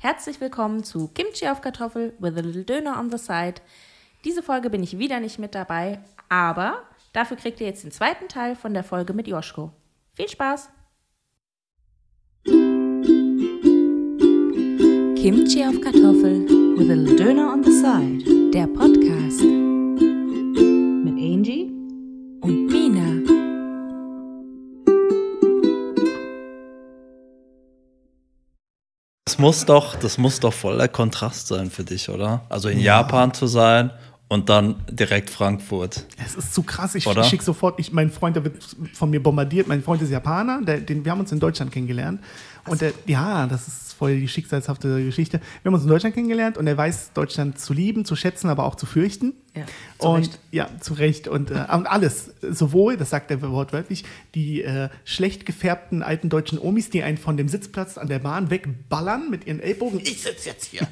Herzlich willkommen zu Kimchi auf Kartoffel with a little Döner on the side. Diese Folge bin ich wieder nicht mit dabei, aber dafür kriegt ihr jetzt den zweiten Teil von der Folge mit Joschko. Viel Spaß! Kimchi auf Kartoffel with a little Döner on the side. Der Podcast Das muss doch, das muss doch voller Kontrast sein für dich, oder? Also in Japan zu sein und dann direkt Frankfurt. Es ist zu krass. Ich Oder? schicke sofort, ich, mein Freund, der wird von mir bombardiert. Mein Freund ist Japaner, der, den, wir haben uns in Deutschland kennengelernt. Und der, ja, das ist voll die schicksalshafte Geschichte. Wir haben uns in Deutschland kennengelernt und er weiß Deutschland zu lieben, zu schätzen, aber auch zu fürchten. Ja, zu und Recht. ja, zu Recht. Und, äh, und alles, sowohl, das sagt er wortwörtlich, die äh, schlecht gefärbten alten deutschen Omis, die einen von dem Sitzplatz an der Bahn wegballern mit ihren Ellbogen. Ich sitze jetzt hier.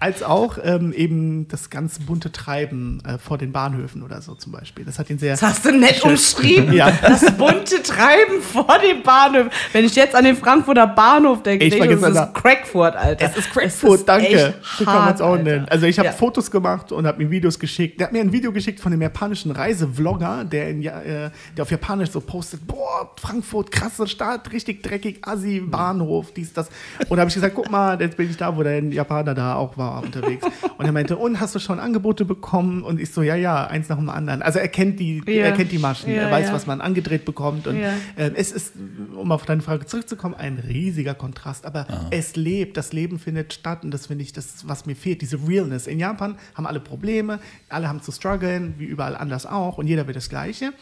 Als auch ähm, eben das ganz bunte Treiben äh, vor den Bahnhöfen oder so zum Beispiel. Das hat ihn sehr. Das hast du nett umschrieben. Ja. Das bunte Treiben vor dem Bahnhof. Wenn ich jetzt an den Frankfurter Bahnhof denke, Ich denke das ist Crackfurt, Alter. Es ist Crackfoot, danke. echt So kann man es auch nennen. Also ich habe Ja. Fotos gemacht und habe mir Videos geschickt. Der hat mir ein Video geschickt von dem japanischen Reisevlogger, der, in, äh, der auf Japanisch so postet, boah, Frankfurt, krasse Stadt, richtig dreckig, Assi, Bahnhof, dies, das. Und da habe ich gesagt, guck mal, jetzt bin ich da, wo der Japaner da auch war unterwegs. Und er meinte, und hast du schon Angebote bekommen? Und ich so, ja, ja, eins nach dem anderen. Also er kennt die, Ja. er kennt die Maschen, Ja, er weiß, ja. was man angedreht bekommt. Und Ja. ähm, es ist, um auf deine Frage zurückzukommen, ein riesiger Kontrast. Aber es lebt, das Leben findet statt und das finde ich, das was mir fehlt, diese Realness. In Japan haben alle Probleme, alle haben zu strugglen, wie überall anders auch und jeder will das Gleiche.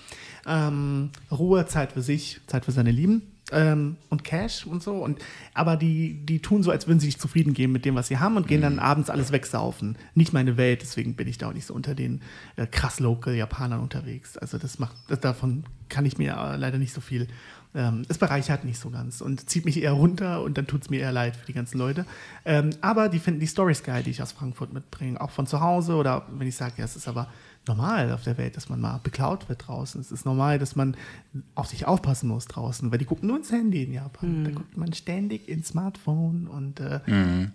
Ähm, Ruhe, Zeit für sich, Zeit für seine Lieben. Ähm, und Cash und so. Und, aber die, die tun so, als würden sie sich zufrieden geben mit dem, was sie haben und gehen dann abends alles wegsaufen. Nicht meine Welt, deswegen bin ich da auch nicht so unter den äh, krass local Japanern unterwegs. Also das macht, das, davon kann ich mir äh, leider nicht so viel. Ähm, es bereichert nicht so ganz und zieht mich eher runter und dann tut es mir eher leid für die ganzen Leute. Ähm, aber die finden die Stories geil, die ich aus Frankfurt mitbringe, auch von zu Hause oder wenn ich sage, ja, es ist aber normal auf der Welt, dass man mal beklaut wird draußen. Es ist normal, dass man auf sich aufpassen muss draußen, weil die gucken nur ins Handy in Japan. Da guckt man ständig ins Smartphone und, äh,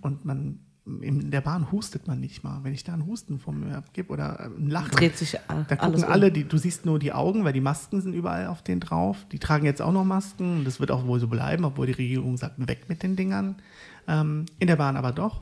und man in der Bahn hustet man nicht mal. Wenn ich da einen Husten von mir abgebe oder ein Lachen, Dreht sich da alles gucken um. alle, die, du siehst nur die Augen, weil die Masken sind überall auf denen drauf. Die tragen jetzt auch noch Masken. Das wird auch wohl so bleiben, obwohl die Regierung sagt, weg mit den Dingern. Ähm, in der Bahn aber doch.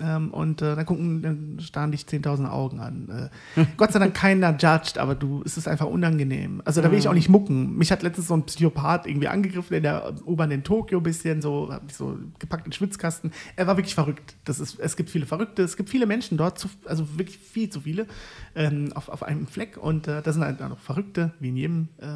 Ähm, und äh, dann gucken, dann starren dich 10.000 Augen an. Äh, Gott sei Dank keiner judged, aber du, es ist einfach unangenehm. Also da will ich auch nicht mucken. Mich hat letztens so ein Psychopath irgendwie angegriffen in der U-Bahn in Tokio ein bisschen, so, hab mich so gepackt in den Schwitzkasten. Er war wirklich verrückt. Das ist, es gibt viele Verrückte, es gibt viele Menschen dort, zu, also wirklich viel zu viele, ähm, auf, auf einem Fleck. Und äh, da sind halt auch noch Verrückte, wie in jedem äh,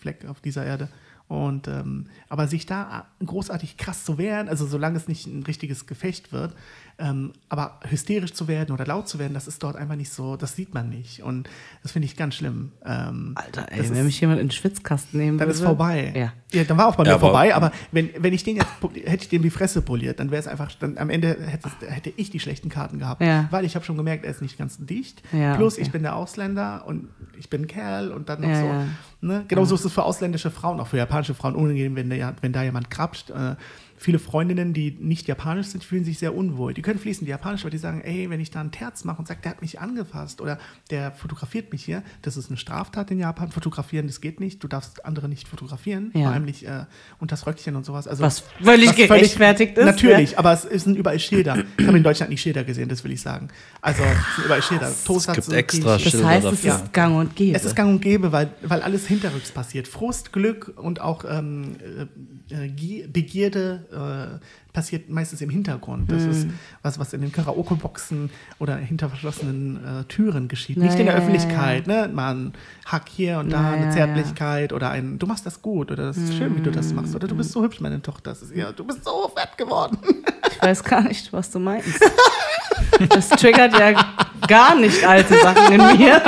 Fleck auf dieser Erde. Und ähm, aber sich da großartig krass zu wehren, also solange es nicht ein richtiges Gefecht wird, ähm, aber hysterisch zu werden oder laut zu werden, das ist dort einfach nicht so, das sieht man nicht. Und das finde ich ganz schlimm. Ähm, Alter, ey, wenn ist- mich jemand in den Schwitzkasten nehmen dann würde. ist vorbei. Ja. Ja, dann war auch bei mir Ja, aber- vorbei, aber wenn, wenn ich den jetzt, hätte ich dem die Fresse poliert, dann wäre es einfach, dann am Ende hätte, hätte ich die schlechten Karten gehabt. Ja. Weil ich habe schon gemerkt, er ist nicht ganz dicht. Ja, Plus, okay. ich bin der Ausländer und ich bin ein Kerl und dann noch Ja, so. ja. Ne? Genauso ist es für ausländische Frauen, auch für japanische Frauen unangenehm, wenn, der, wenn da jemand krapscht. Äh, viele Freundinnen, die nicht japanisch sind, fühlen sich sehr unwohl. Die können fließend japanisch, aber die sagen, ey, wenn ich da einen Terz mache und sage, der hat mich angefasst oder der fotografiert mich hier, das ist eine Straftat in Japan. Fotografieren, das geht nicht. Du darfst andere nicht fotografieren, Ja. Nicht äh, unter das Röckchen und sowas. Also, Was völlig gerechtfertigt ist, Natürlich, aber es sind überall Schilder. Ich habe in Deutschland nicht Schilder gesehen, das will ich sagen. Also es sind überall Schilder. Toast gibt hat so- extra die- Das Schilder heißt, es dafür. ist gang und gäbe. es ist gang und gäbe, weil, weil alles hinterrücks passiert. Frust, Glück und auch ähm, äh, Gie- Begierde äh, passiert meistens im Hintergrund. Das ist was, was in den Karaoke-Boxen oder hinter verschlossenen äh, Türen geschieht. Ja, Nicht in der ja, ja, Öffentlichkeit. Ne? Mal ein Hack hier und da, Ja, eine ja, Zärtlichkeit oder ein, du machst das gut oder das ist schön, wie du das machst. Oder du bist so hübsch, meine Tochter. Das ist, ja, du bist so fett geworden. Ich weiß gar nicht, was du meinst. Das triggert ja gar nicht alte Sachen in mir.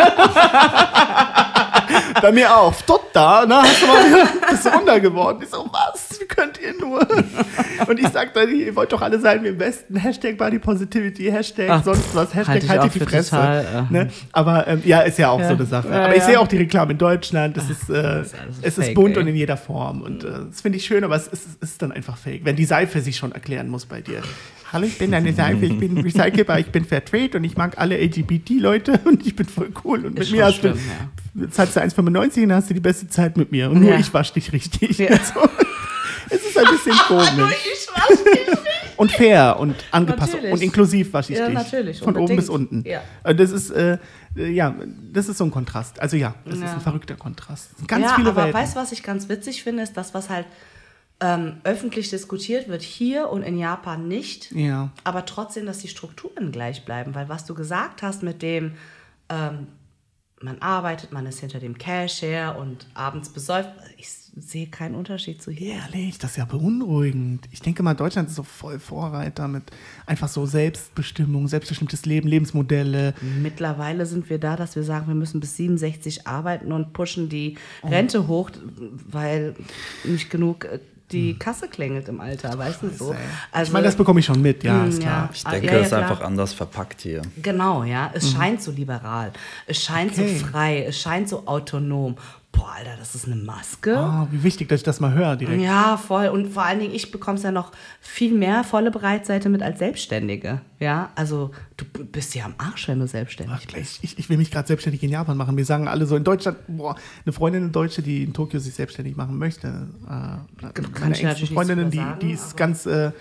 Bei mir auch. Dort da, ne? Hast du mal, bist du runter geworden. Ich so, was? Wie könnt ihr nur? Und ich sag dann, ihr wollt doch alle sein wie im Westen. Hashtag Body Positivity, Hashtag Ach, sonst was, Hashtag halte ich halt auch die Fresse. total, äh, ne? Aber ähm, ja, ist ja auch Ja. so eine Sache. Ja, aber ich ja. sehe auch die Reklame in Deutschland. Es ist, äh, alles es ist bunt ey. und in jeder Form. Und äh, das finde ich schön, aber es ist, ist dann einfach fake. Wenn die Seife sich schon erklären muss bei dir. Hallo, ich bin eine Seife, ich bin recycelbar, ich bin Fairtrade und ich mag alle LGBT-Leute und ich bin voll cool. Und mit Ist mir hast schlimm, du, zahlst du 1,95 und hast du die beste Zeit mit mir. Und nur Ja. ich wasch dich richtig. Ja. So. Es ist ein bisschen komisch. Und fair und angepasst Natürlich. und inklusiv wasche ich Ja, dich. natürlich, Von oben bis unten. Ja. Und Das ist, äh, äh, ja, das ist so ein Kontrast. Also ja, das ist Ja. ein verrückter Kontrast. Ganz ja, viele aber Welten. weißt du, was ich ganz witzig finde, ist das, was halt ähm, öffentlich diskutiert wird hier und in Japan nicht. Ja. Aber trotzdem, dass die Strukturen gleich bleiben. Weil was du gesagt hast mit dem, ähm, man arbeitet, man ist hinter dem Cash her und abends besäuft, ich sehe keinen Unterschied zu hier. Ehrlich, das ist ja beunruhigend. Ich denke mal, Deutschland ist so voll Vorreiter mit einfach so Selbstbestimmung, selbstbestimmtes Leben, Lebensmodelle. Mittlerweile sind wir da, dass wir sagen, wir müssen bis 67 arbeiten und pushen die Oh. Rente hoch, weil nicht genug äh, Hm. die Kasse klingelt im Alter, weißt du so. Also, ich meine, das bekomme ich schon mit, ja, Mm, ist klar. Ich Ah, denke, ja, ja, es ist einfach anders verpackt hier. Genau, ja. Es scheint so liberal. Es scheint Okay. so frei. Es scheint so autonom. Boah, Alter, das ist eine Maske. Oh, wie wichtig, dass ich das mal höre direkt. Ja, voll. Und vor allen Dingen, ich bekomme es ja noch viel mehr volle Breitseite mit als Selbstständige. Ja, also du bist ja am Arsch, wenn du selbstständig Ach, bist. Ich, ich will mich gerade selbstständig in Japan machen. Wir sagen alle so in Deutschland, boah, eine Freundin in Deutsche, die in Tokio sich selbstständig machen möchte. Äh, meine ich natürlich Freundinnen, die, die ist ganz, äh,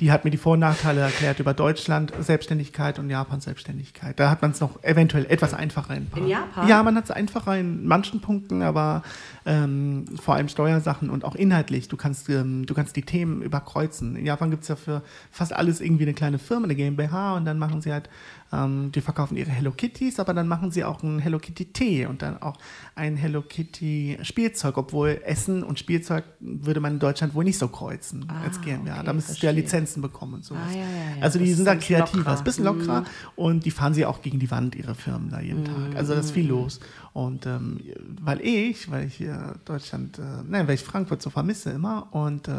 die hat mir die Vor- und Nachteile erklärt über Deutschland Selbstständigkeit und Japan Selbstständigkeit. Da hat man es noch eventuell etwas einfacher in, In Japan? Ja, man hat es einfacher in manchen Punkten, aber ähm, vor allem Steuersachen und auch inhaltlich. Du kannst, ähm, du kannst die Themen überkreuzen. In Japan gibt es ja für fast alles irgendwie eine kleine Firma, eine GmbH und dann machen sie halt, ähm, die verkaufen ihre Hello Kitties, aber dann machen sie auch einen Hello Kitty Tee und dann auch ein Hello Kitty Spielzeug, obwohl Essen und Spielzeug würde man in Deutschland wohl nicht so kreuzen als GmbH. Ah, okay, da müsstest du ja. Lizenzen bekommen und sowas. Ah, ja, ja, ja. Also die Das sind da kreativer, ist ein bisschen lockerer und die fahren sie auch gegen die Wand, ihre Firmen da jeden Tag. Also da ist viel los. Und ähm, weil ich, weil ich hier Deutschland, äh, nein, weil ich Frankfurt so vermisse immer und äh,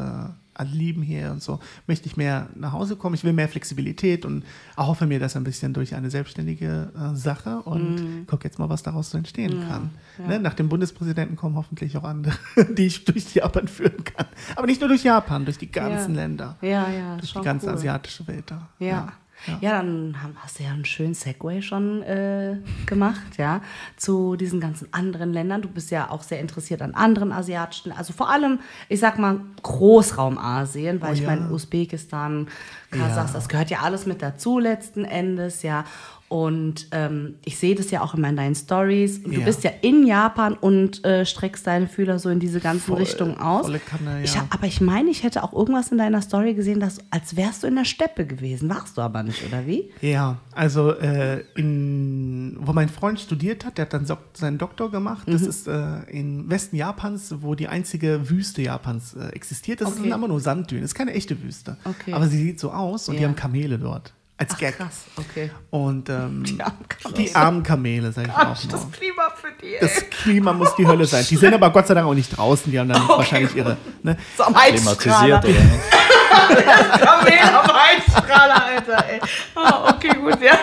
alle lieben hier und so, möchte ich mehr nach Hause kommen. Ich will mehr Flexibilität und erhoffe mir das ein bisschen durch eine selbstständige äh, Sache und guck jetzt mal, was daraus so entstehen kann. Ne? Nach dem Bundespräsidenten kommen hoffentlich auch andere, die ich durch Japan führen kann. Aber nicht nur durch Japan, durch die ganzen Ja. Länder. Ja, ja, Durch die ganze cool. asiatische Welt da. Ja. Ja. Ja, dann haben, hast du ja einen schönen Segway schon äh, gemacht, ja, zu diesen ganzen anderen Ländern. Du bist ja auch sehr interessiert an anderen asiatischen, also vor allem, ich sag mal, Großraum Asien, weil Oh ich ja. meine, Usbekistan, Kasachstan, das gehört ja alles mit dazu letzten Endes, ja. Und ähm, ich sehe das ja auch immer in deinen Stories. Und Du Ja. bist ja in Japan und äh, streckst deine Fühler so in diese ganzen Voll- Richtungen aus. Kanne, ich ja. hab, aber ich meine, ich hätte auch irgendwas in deiner Story gesehen, dass, als wärst du in der Steppe gewesen. Warst du aber nicht, oder wie? Ja, also äh, in, wo mein Freund studiert hat, der hat dann seinen Doktor gemacht. Mhm. Das ist äh, im Westen Japans, wo die einzige Wüste Japans äh, existiert. Das Okay. sind aber nur Sanddünen. Das ist keine echte Wüste. Okay. Aber sie sieht so aus und die Ja. haben Kamele dort. Als Ach, Gag. krass, okay. Und ähm, die, armen Kamele. die armen Kamele, sag ich auch mal. Klima für die. Das Klima muss die Hölle sein. Die sind aber Gott sei Dank auch nicht draußen. Die haben dann wahrscheinlich ihre. Ne? so am Klimatisiert, oder? Kamel am Heizstrahler, Alter, ey. Ah, okay, gut, ja.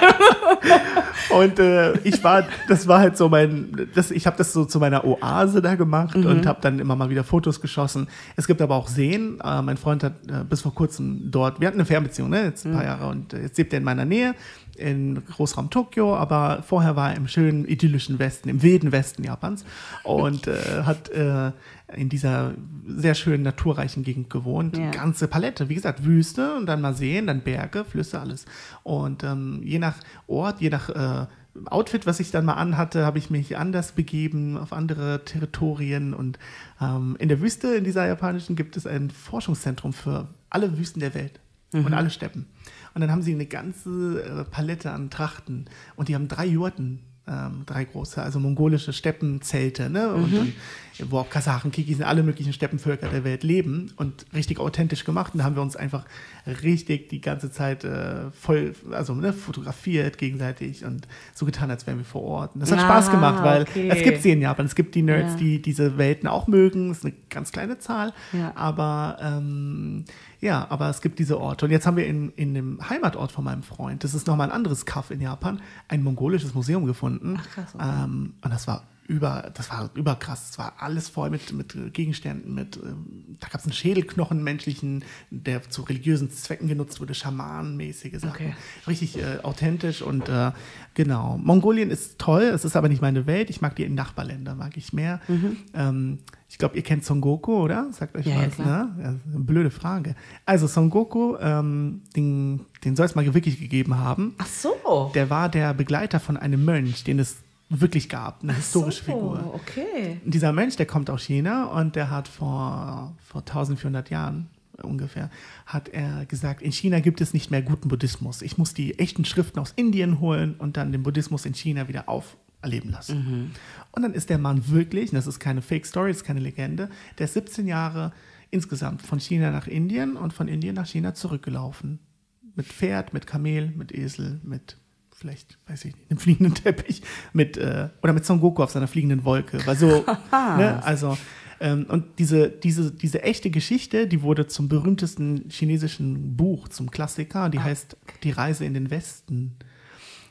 Und äh, ich war, das war halt so mein, das, ich habe das so zu meiner Oase da gemacht Mhm. und habe dann immer mal wieder Fotos geschossen. Es gibt aber auch Seen. Äh, mein Freund hat äh, bis vor kurzem dort, wir hatten eine Fernbeziehung, ne, jetzt ein Mhm. paar Jahre und äh, jetzt lebt er in meiner Nähe in Großraum Tokio, aber vorher war er im schönen idyllischen Westen, im wilden Westen Japans und äh, hat äh, in dieser sehr schönen naturreichen Gegend gewohnt. Ja. Ganze Palette, wie gesagt, Wüste und dann mal Seen, dann Berge, Flüsse, alles. Und ähm, je nach Ort, je nach äh, Outfit, was ich dann mal anhatte, habe ich mich anders begeben auf andere Territorien. Und ähm, in der Wüste, in dieser japanischen, gibt es ein Forschungszentrum für alle Wüsten der Welt und alle Steppen. Und dann haben sie eine ganze äh, Palette an Trachten und die haben drei Jurten ähm, drei große, also mongolische Steppenzelte, ne? Und, und, wo auch Kasachen, Kikis, alle möglichen Steppenvölker der Welt leben und richtig authentisch gemacht. Und da haben wir uns einfach richtig die ganze Zeit äh, voll, also ne, fotografiert gegenseitig und so getan, als wären wir vor Ort. Und das hat Ah, Spaß gemacht, weil okay. es gibt sie in Japan. Es gibt die Nerds, Ja. die diese Welten auch mögen. Das ist eine ganz kleine Zahl. Ja. Aber ähm, ja, aber es gibt diese Orte. Und jetzt haben wir in, in dem Heimatort von meinem Freund, das ist nochmal ein anderes Kaff in Japan, ein mongolisches Museum gefunden. Ach, krass, okay. ähm, und das war über, das war überkrass. Es war alles voll mit, mit Gegenständen, mit, ähm, da gab es einen Schädelknochen menschlichen, der zu religiösen Zwecken genutzt wurde, schamanenmäßige Sachen. Okay. Richtig äh, authentisch und äh, genau. Mongolien ist toll, es ist aber nicht meine Welt. Ich mag die Nachbarländer, mag ich mehr. Ähm, ich glaube, ihr kennt Son Goku, oder? Sagt euch Mhm. Ja, ja, was, klar. ne? Ja, blöde Frage. Also Son Goku, ähm, den, den soll es mal wirklich gegeben haben. Ach so. Der war der Begleiter von einem Mönch, den es wirklich gab, eine historische so, Figur. Okay. Und Dieser Mönch, der kommt aus China und der hat vor, vor 1400 Jahren ungefähr, hat er gesagt, in China gibt es nicht mehr guten Buddhismus. Ich muss die echten Schriften aus Indien holen und dann den Buddhismus in China wieder auferleben lassen. Und dann ist der Mann wirklich, und das ist keine Fake Story, das ist keine Legende, der ist 17 Jahre insgesamt von China nach Indien und von Indien nach China zurückgelaufen. Mit Pferd, mit Kamel, mit Esel, mit vielleicht, weiß ich nicht, einem fliegenden Teppich, mit, äh, oder mit Son Goku auf seiner fliegenden Wolke. Weil so, ne, also, ähm, und diese, diese, diese echte Geschichte, die wurde zum berühmtesten chinesischen Buch, zum Klassiker, die heißt Die Reise in den Westen.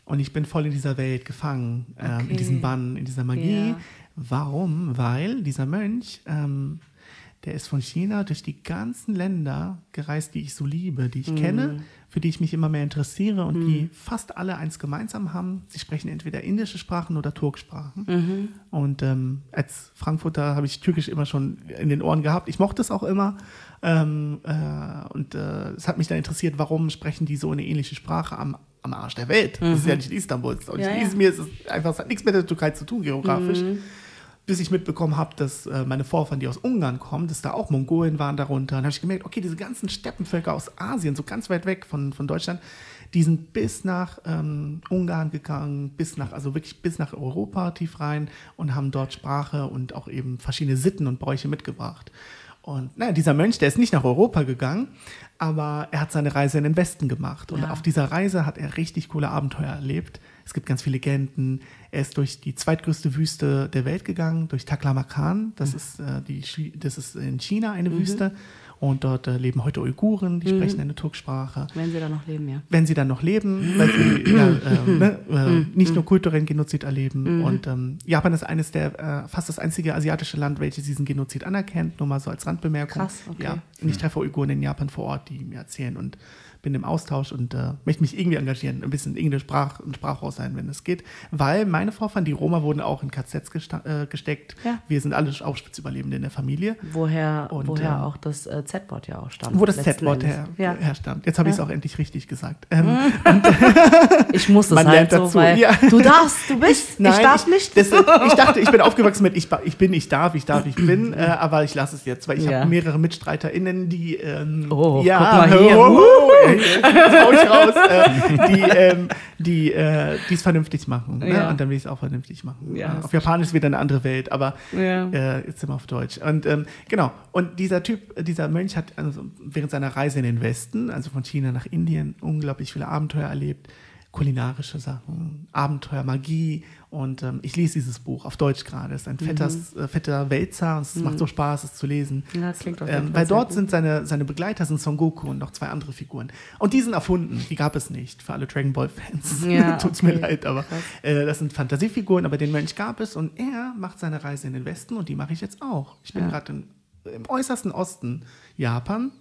Und ich bin voll in dieser Welt gefangen, ähm, Okay. in diesem Bann, in dieser Magie. Ja. Warum? Weil dieser Mönch, ähm, der ist von China durch die ganzen Länder gereist, die ich so liebe, die ich kenne, für die ich mich immer mehr interessiere und die fast alle eins gemeinsam haben. Sie sprechen entweder indische Sprachen oder Turksprachen. Und ähm, als Frankfurter habe ich Türkisch immer schon in den Ohren gehabt. Ich mochte es auch immer. Ähm, äh, und äh, es hat mich dann interessiert, warum sprechen die so eine ähnliche Sprache am, am Arsch der Welt? Das ist ja nicht Istanbul, das ist auch nicht Ja, ja. Izmir, es ist einfach, es hat nichts mit der Türkei zu tun, geografisch bis ich mitbekommen habe, dass äh, meine Vorfahren, die aus Ungarn kommen, dass da auch Mongolen waren darunter. Dann habe ich gemerkt, okay, diese ganzen Steppenvölker aus Asien, so ganz weit weg von, von Deutschland, die sind bis nach ähm, Ungarn gegangen, bis nach, also wirklich bis nach Europa tief rein und haben dort Sprache und auch eben verschiedene Sitten und Bräuche mitgebracht. Und naja, dieser Mönch, der ist nicht nach Europa gegangen, aber er hat seine Reise in den Westen gemacht. Und Ja. auf dieser Reise hat er richtig coole Abenteuer erlebt. Es gibt ganz viele Legenden. Er ist durch die zweitgrößte Wüste der Welt gegangen, durch Taklamakan. Das, ist, äh, die, das ist in China eine Wüste. Und dort äh, leben heute Uiguren, die sprechen eine Turksprache. Wenn sie da noch leben, ja. Wenn sie dann noch leben, weil sie ja, äh, ne, äh, nicht nur kulturellen Genozid erleben. Und ähm, Japan ist eines der, äh, fast das einzige asiatische Land, welches diesen Genozid anerkennt. Nur mal so als Randbemerkung. Krass, okay. Ja, und ich treffe Uiguren in Japan vor Ort, die mir erzählen und bin im Austausch und äh, möchte mich irgendwie engagieren, ein bisschen irgendeine Sprach, ein Sprachrohr sein, wenn es geht. Weil meine Vorfahren, die Roma, wurden auch in KZs äh, gesteckt. Ja. Wir sind alle Auschwitz-Überlebende in der Familie. Woher, Und, woher ähm, auch das äh, Z-Wort ja auch stammt. Wo das Z-Wort her, Ja. herstammt. Jetzt habe ich es Ja. auch endlich richtig gesagt. Ähm, Ich muss das halt so, dazu, weil ja. du darfst, du bist, ich darf nicht. Das, ich dachte, ich bin aufgewachsen mit ich, ich bin, ich darf, ich darf, ich bin, äh, aber ich lasse es jetzt, weil ich Ja. habe mehrere MitstreiterInnen, die ähm, Oh, ja, guck mal hier. oh, äh, jetzt hau ich raus, äh, die ähm, die äh, es vernünftig machen. Ne? Ja. Und dann will ich es auch vernünftig machen. Ja. Auf Japanisch ist wieder eine andere Welt, aber Ja. äh, jetzt sind wir auf Deutsch. Und ähm, genau, und dieser Typ, dieser Mönch hat also während seiner Reise in den Westen, also von China nach Indien, unglaublich viele Abenteuer erlebt. Kulinarische Sachen, Abenteuer, Magie. Und ähm, ich lese dieses Buch auf Deutsch gerade. Es ist ein fetter, äh, fetter Wälzer und es macht so Spaß, es zu lesen. Ja, das klingt jeden ähm, Weil dort sind seine, seine Begleiter sind Son Goku und noch zwei andere Figuren. Und die sind erfunden. Die gab es nicht für alle Dragon Ball-Fans. Ja, Tut's mir okay. leid, aber äh, das sind Fantasiefiguren, aber den Mönch gab es und er macht seine Reise in den Westen und die mache ich jetzt auch. Ich bin Ja. gerade im äußersten Osten Japan,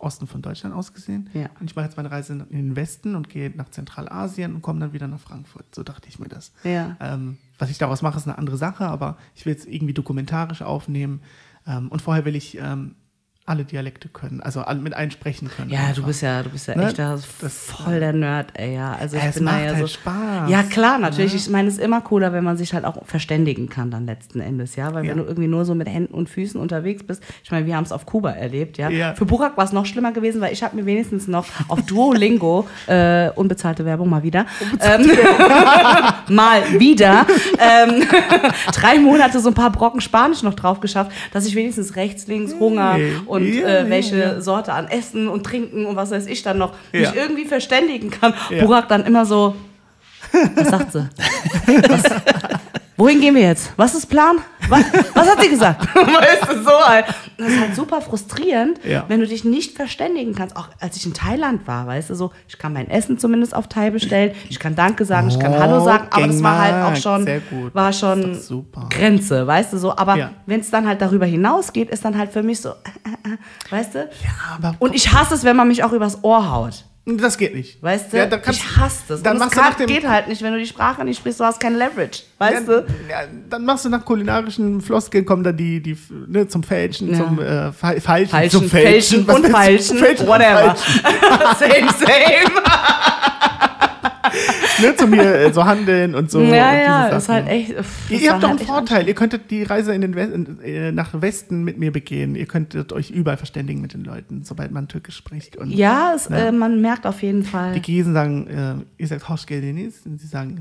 Osten von Deutschland aus gesehen. Ja. Und ich mache jetzt meine Reise in den Westen und gehe nach Zentralasien und komme dann wieder nach Frankfurt. So dachte ich mir das. Ja. Ähm, was ich daraus mache, ist eine andere Sache, aber ich will es irgendwie dokumentarisch aufnehmen. Ähm, und vorher will ich ähm, alle Dialekte können, also mit allen sprechen können. Ja, du einfach. bist ja, du bist ja Ne? echt da Das- voll der Nerd, ey, ja. Also ich Es bin macht ja halt so. Spaß. Ja, klar, natürlich. Ich meine, es ist immer cooler, wenn man sich halt auch verständigen kann dann letzten Endes, ja. Weil Ja. wenn du irgendwie nur so mit Händen und Füßen unterwegs bist, ich meine, wir haben es auf Kuba erlebt, ja. Ja. Für Burak war es noch schlimmer gewesen, weil ich habe mir wenigstens noch auf Duolingo, äh, unbezahlte Werbung mal wieder, ähm, mal wieder, ähm, drei Monate so ein paar Brocken Spanisch noch drauf geschafft, dass ich wenigstens rechts, links, Hunger Hey. und Ja, äh, ja, welche ja. Sorte an Essen und Trinken und was weiß ich dann noch Ja. mich irgendwie verständigen kann. Ja. Burak dann immer so, was sagt sie? Was, wohin gehen wir jetzt? Was ist Plan? Was, was hat sie gesagt? weißt du, so halt. Das ist halt super frustrierend, Ja. wenn du dich nicht verständigen kannst. Auch als ich in Thailand war, weißt du, so, ich kann mein Essen zumindest auf Thai bestellen, ich kann Danke sagen, ich kann Hallo sagen, aber das war halt auch schon, war schon. Grenze, weißt du, so. Aber Ja. wenn es dann halt darüber hinausgeht, ist dann halt für mich so, weißt du? Ja, aber Und ich hasse es, wenn man mich auch übers Ohr haut. Das geht nicht. Weißt du? Ja, kannst, ich hasse das. Dann machst das du geht halt nicht, wenn du die Sprache nicht sprichst, du hast kein Leverage. Weißt ja, du? Ja, dann machst du nach kulinarischen Floskeln, kommen dann die, die ne, zum Fälschen, zum äh, Fa- Falschen, Falschen, zum Fälschen Was und Falschen, Fälschen whatever. Falschen. same, same. Ne, zu mir äh, so handeln und so. ja, und ja, ist halt echt. pff, Ihr, habt doch einen halt echt Vorteil. Ihr könntet die Reise in den Westen, äh, nach Westen mit mir begehen. Ihr könntet euch überall verständigen mit den Leuten, sobald man Türkisch spricht. Und Ja, es, Ja. Äh, man merkt auf jeden Fall. Die Giesen sagen, äh, ihr sagt Hoschgelinis und sie sagen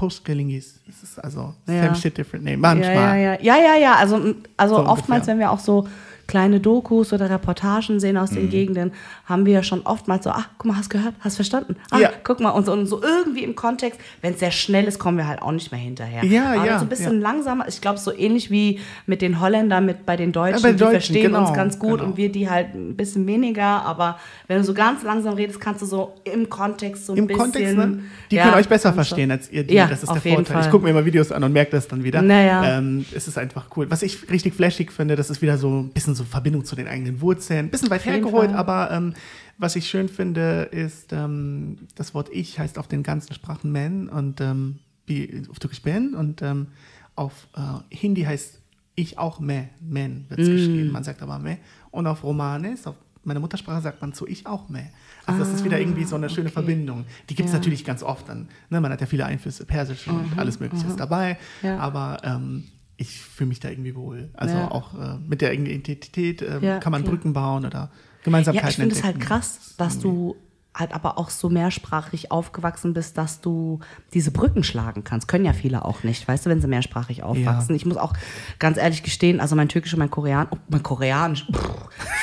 Hoschgelingis. Das ist also Ja. same shit, different name. Ja, Manchmal. ja, ja, ja, ja, ja. Also, also So oftmals, ungefähr. wenn wir auch so kleine Dokus oder Reportagen sehen aus Mhm. den Gegenden, haben wir ja schon oftmals so, ach, guck mal, hast gehört, hast verstanden. Ah, Ja. guck mal, und so, und so irgendwie im Kontext, wenn es sehr schnell ist, kommen wir halt auch nicht mehr hinterher. Ja, Aber ja, so ein bisschen ja. langsamer, ich glaube, so ähnlich wie mit den Holländern, mit bei den Deutschen, bei den die Deutschen, verstehen genau, uns ganz gut genau. und wir die halt ein bisschen weniger, aber wenn du so ganz langsam redest, kannst du so im Kontext so ein Im bisschen. Kontext, ne? Die ja, können euch besser verstehen als ihr die. Ja, das ist der Vorteil. Ich Fall. gucke mir immer Videos an und merke das dann wieder. Naja. Ähm, es ist einfach cool. Was ich richtig flashig finde, das ist wieder so ein bisschen so Verbindung zu den eigenen Wurzeln. Bisschen weit hergeholt, aber ähm, was ich schön finde, ist, ähm, das Wort ich heißt auf den ganzen Sprachen man und ähm, wie auf Türkisch ben und ähm, auf äh, Hindi heißt ich auch me, men wird es geschrieben. Man sagt aber me. Und auf Romanes, auf meiner Muttersprache sagt man zu ich auch me. Also das ist wieder irgendwie so eine schöne okay. Verbindung. Die gibt es Ja. natürlich ganz oft dann. Ne? Man hat ja viele Einflüsse, Persisch und alles Mögliche ist dabei. Ja. Aber ähm, ich fühle mich da irgendwie wohl. Also Ja. auch äh, mit der Identität ähm, Ja, kann man klar. Brücken bauen oder Gemeinsamkeiten Ja, ich finde es halt krass, dass du halt aber auch so mehrsprachig aufgewachsen bist, dass du diese Brücken schlagen kannst. Können ja viele auch nicht, weißt du, wenn sie mehrsprachig aufwachsen. Ich muss auch ganz ehrlich gestehen, also mein Türkisch und mein Korean, oh, mein Koreanisch, pff,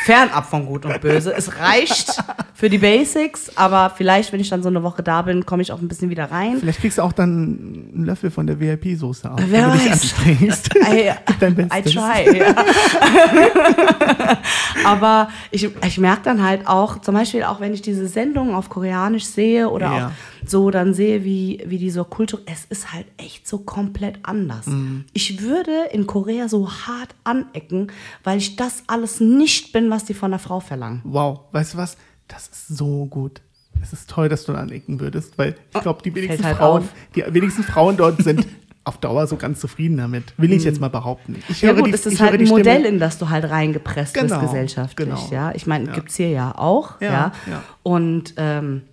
fernab von Gut und Böse. Es reicht für die Basics, aber vielleicht, wenn ich dann so eine Woche da bin, komme ich auch ein bisschen wieder rein. Vielleicht kriegst du auch dann einen Löffel von der VIP-Soße auf, Wer wenn du dich weiß. anstrengst. I, dein I Bestes. try, ja. Aber ich, ich merke dann halt auch, zum Beispiel auch wenn ich diese Sendungen auf Koreanisch sehe oder Ja. auch so dann sehe, wie, wie die so Kultur, es ist halt echt so komplett anders. Mhm. Ich würde in Korea so hart anecken, weil ich das alles nicht bin, was die von der Frau verlangen. Wow, weißt du was? Das ist so gut. Es ist toll, dass du anecken würdest, weil ich glaube, die wenigsten halt Frauen, auf. die wenigsten Frauen dort sind auf Dauer so ganz zufrieden damit. Will ich jetzt mal behaupten. Ich Ja höre gut, die, es ist halt ein Modell, Stimme- in das du halt reingepresst Genau, bist gesellschaftlich. genau. Ja, ich meine, Ja. gibt's hier ja auch. Ja, Ja, ja. Und ähm,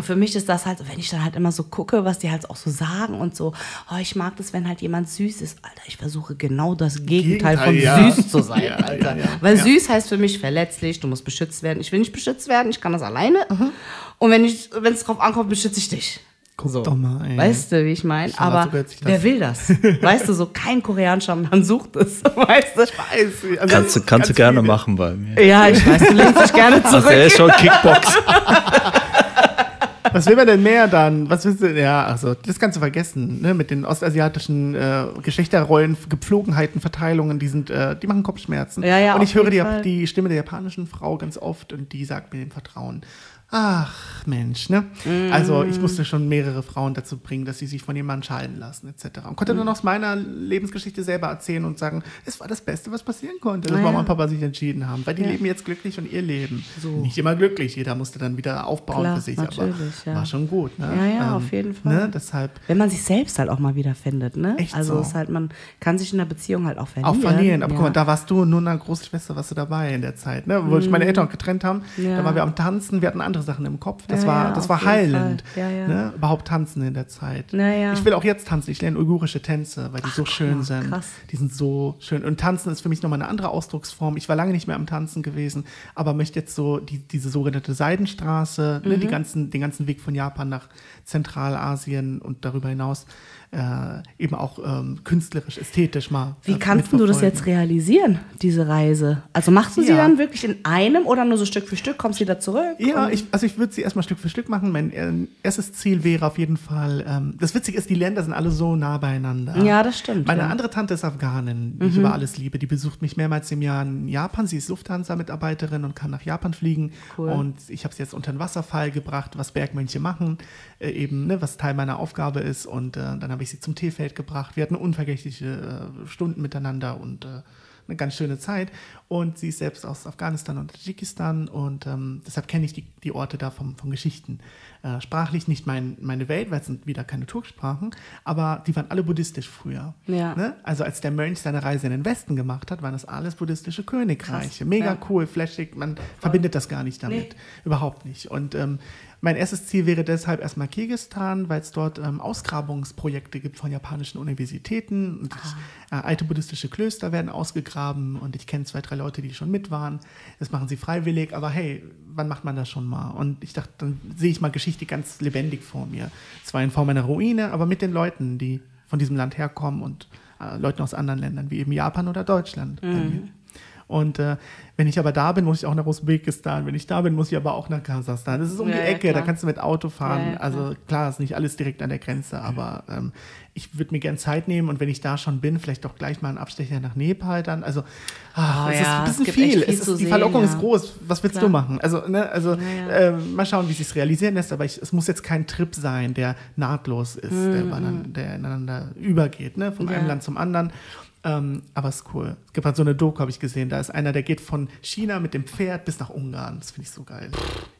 für mich ist das halt, wenn ich dann halt immer so gucke, was die halt auch so sagen und so, oh, ich mag das, wenn halt jemand süß ist. Alter, ich versuche genau das Gegenteil, von Gegenteil, ja. süß zu sein, Ja, Alter. ja, ja. Weil Ja. süß heißt für mich verletzlich, du musst beschützt werden. Ich will nicht beschützt werden, ich kann das alleine. Mhm. Und wenn ich, wenn es drauf ankommt, beschütze ich dich. Guck doch mal, ey. Weißt du, wie ich meine? Aber so wer will das? weißt du, so kein koreanischer Mann sucht es. Weißt du? Weiß, also Kannst du, kannst ganz du gerne viele. machen bei mir. Ja, ich weiß, du lehnst dich gerne Also zurück. er ist schon Kickbox. Was will man denn mehr dann? Was willst du? Ja, also das kannst du vergessen, ne? Mit den ostasiatischen äh, Geschlechterrollen, Gepflogenheiten, Verteilungen, die sind, äh, die machen Kopfschmerzen. Ja, ja, und ich höre die, die Stimme der japanischen Frau ganz oft und die sagt mir dem Vertrauen. Ach, Mensch, ne? Also ich musste schon mehrere Frauen dazu bringen, dass sie sich von ihrem Mann scheiden lassen, etc. Und konnte dann aus meiner Lebensgeschichte selber erzählen und sagen, es war das Beste, was passieren konnte, dass Ah, Mama ja. und Papa sich entschieden haben. Weil die Ja. leben jetzt glücklich und ihr Leben. Nicht immer glücklich, jeder musste dann wieder aufbauen Klar, für sich, aber ja. war schon gut. Ne? Ja, ja, auf jeden Fall. Ne? Deshalb Wenn man sich selbst halt auch mal wieder findet, ne? Echt also so. es ist halt, man kann sich in der Beziehung halt auch verlieren. Auch verlieren. Aber ja. guck mal, da warst du nur eine große Schwester, warst du dabei in der Zeit, ne? Wo ich meine Eltern auch getrennt haben. Mhm. Ja. Da waren wir am Tanzen, wir hatten andere Sachen im Kopf. Das Ja, war, ja, das war heilend. Ne? Überhaupt tanzen in der Zeit. Ich will auch jetzt tanzen. Ich lerne uigurische Tänze, weil die so schön mal, sind. krass. Die sind so schön. Und tanzen ist für mich nochmal eine andere Ausdrucksform. Ich war lange nicht mehr am Tanzen gewesen, aber möchte jetzt so die, diese sogenannte Seidenstraße, ne? Mhm. die ganzen, den ganzen Weg von Japan nach Zentralasien und darüber hinaus eben auch ähm, künstlerisch, ästhetisch mal. Wie äh, kannst du das jetzt realisieren, diese Reise? Also machst du sie Ja. dann wirklich in einem oder nur so Stück für Stück? Kommst du wieder zurück? Ja, ich, also ich würde sie erstmal Stück für Stück machen. Mein äh, erstes Ziel wäre auf jeden Fall, ähm, das Witzige ist, die Länder sind alle so nah beieinander. Ja, das stimmt, Meine ja. Mhm. andere Tante ist Afghanin, die ich über alles liebe. Die besucht mich mehrmals im Jahr in Japan. Sie ist Lufthansa-Mitarbeiterin und kann nach Japan fliegen. Cool. Und ich habe sie jetzt unter den Wasserfall gebracht, was Bergmönche machen, äh, eben, ne, was Teil meiner Aufgabe ist. Und äh, dann habe ich sie zum Teefeld gebracht. Wir hatten unvergessliche äh, Stunden miteinander und äh, eine ganz schöne Zeit. Und sie ist selbst aus Afghanistan und Tadschikistan und ähm, deshalb kenne ich die, die Orte da vom, von Geschichten. Äh, sprachlich nicht mein, meine Welt, weil es sind wieder keine Turksprachen, aber die waren alle buddhistisch früher. Ja. Ne? Also als der Mönch seine Reise in den Westen gemacht hat, waren das alles buddhistische Königreiche. Krass, Mega ja. cool, flashig, man verbindet das gar nicht damit. Überhaupt nicht. Und ähm, mein erstes Ziel wäre deshalb erstmal Kirgisistan, weil es dort ähm, Ausgrabungsprojekte gibt von japanischen Universitäten. Und ich, äh, alte buddhistische Klöster werden ausgegraben und ich kenne zwei, drei Leute, die schon mit waren. Das machen sie freiwillig, aber hey, wann macht man das schon mal? Und ich dachte, dann sehe ich mal Geschichte ganz lebendig vor mir. Zwar in Form einer Ruine, aber mit den Leuten, die von diesem Land herkommen und äh, Leuten aus anderen Ländern, wie eben Japan oder Deutschland. mir. Und äh, wenn ich aber da bin, muss ich auch nach Usbekistan. Wenn ich da bin, muss ich aber auch nach Kasachstan. Das ist um Ja, die ja, Ecke, da klar. kannst du mit Auto fahren. Ja, ja, also klar, ist nicht alles direkt an der Grenze, aber ähm, ich würde mir gern Zeit nehmen und wenn ich da schon bin, vielleicht auch gleich mal einen Abstecher nach Nepal dann. Also ah, Oh es ist ja, ein es bisschen viel. viel Es ist, die sehen, Verlockung ja. ist groß. Was willst Klar. du machen? Also, ne, also Ja, ähm, mal schauen, wie sich realisieren lässt. Aber ich, es muss jetzt kein Trip sein, der nahtlos ist, der, übereinander- der ineinander übergeht, ne, von Mhm, Ja. einem Land zum anderen. Ähm, aber es ist cool. Es gibt halt so eine Doku, habe ich gesehen. Da ist einer, der geht von China mit dem Pferd bis nach Ungarn. Das finde ich so geil.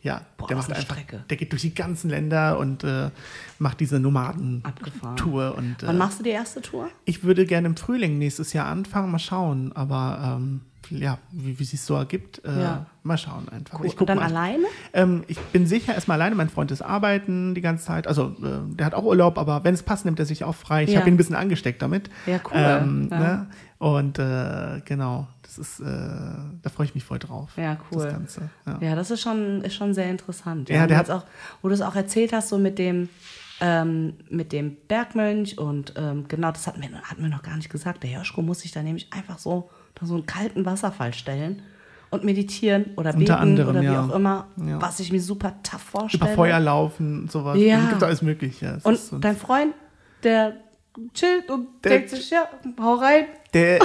Ja, Boah, der macht eine einfach, Strecke. der geht durch die ganzen Länder und äh, macht diese. Nomaden-Tour. Und Wann äh, machst du die erste Tour? ich würde gerne im Frühling nächstes Jahr anfangen, mal schauen. Aber ähm, ja, wie, wie sich so ergibt, äh, Ja. mal schauen einfach. Cool. Ich Und guck dann mal. alleine? Ähm, ich bin sicher erstmal alleine. Mein Freund ist arbeiten die ganze Zeit. Also, äh, der hat auch Urlaub, aber wenn es passt, nimmt er sich auch frei. Ich Ja. habe ihn ein bisschen angesteckt damit. Ja, cool. Ähm, Ja. Ne? Und äh, genau, das ist, äh, da freue ich mich voll drauf. Ja, cool. Das Ganze. Ja. Das ist schon, ist schon sehr interessant. Ja, Und der hat- auch, wo du es auch erzählt hast, so mit dem, ähm, mit dem Bergmönch und ähm, genau, das hatten wir, hatten wir noch gar nicht gesagt. Der Joschko muss sich da nämlich einfach so da so einen kalten Wasserfall stellen und meditieren oder beten Unter anderem, oder wie ja. auch immer, Ja. was ich mir super tough vorstelle. Über Feuer laufen und sowas. Ja. Es gibt alles Mögliche. Es Und dein Freund, der chillt und Der- denkt sich, ja, hau rein. Der,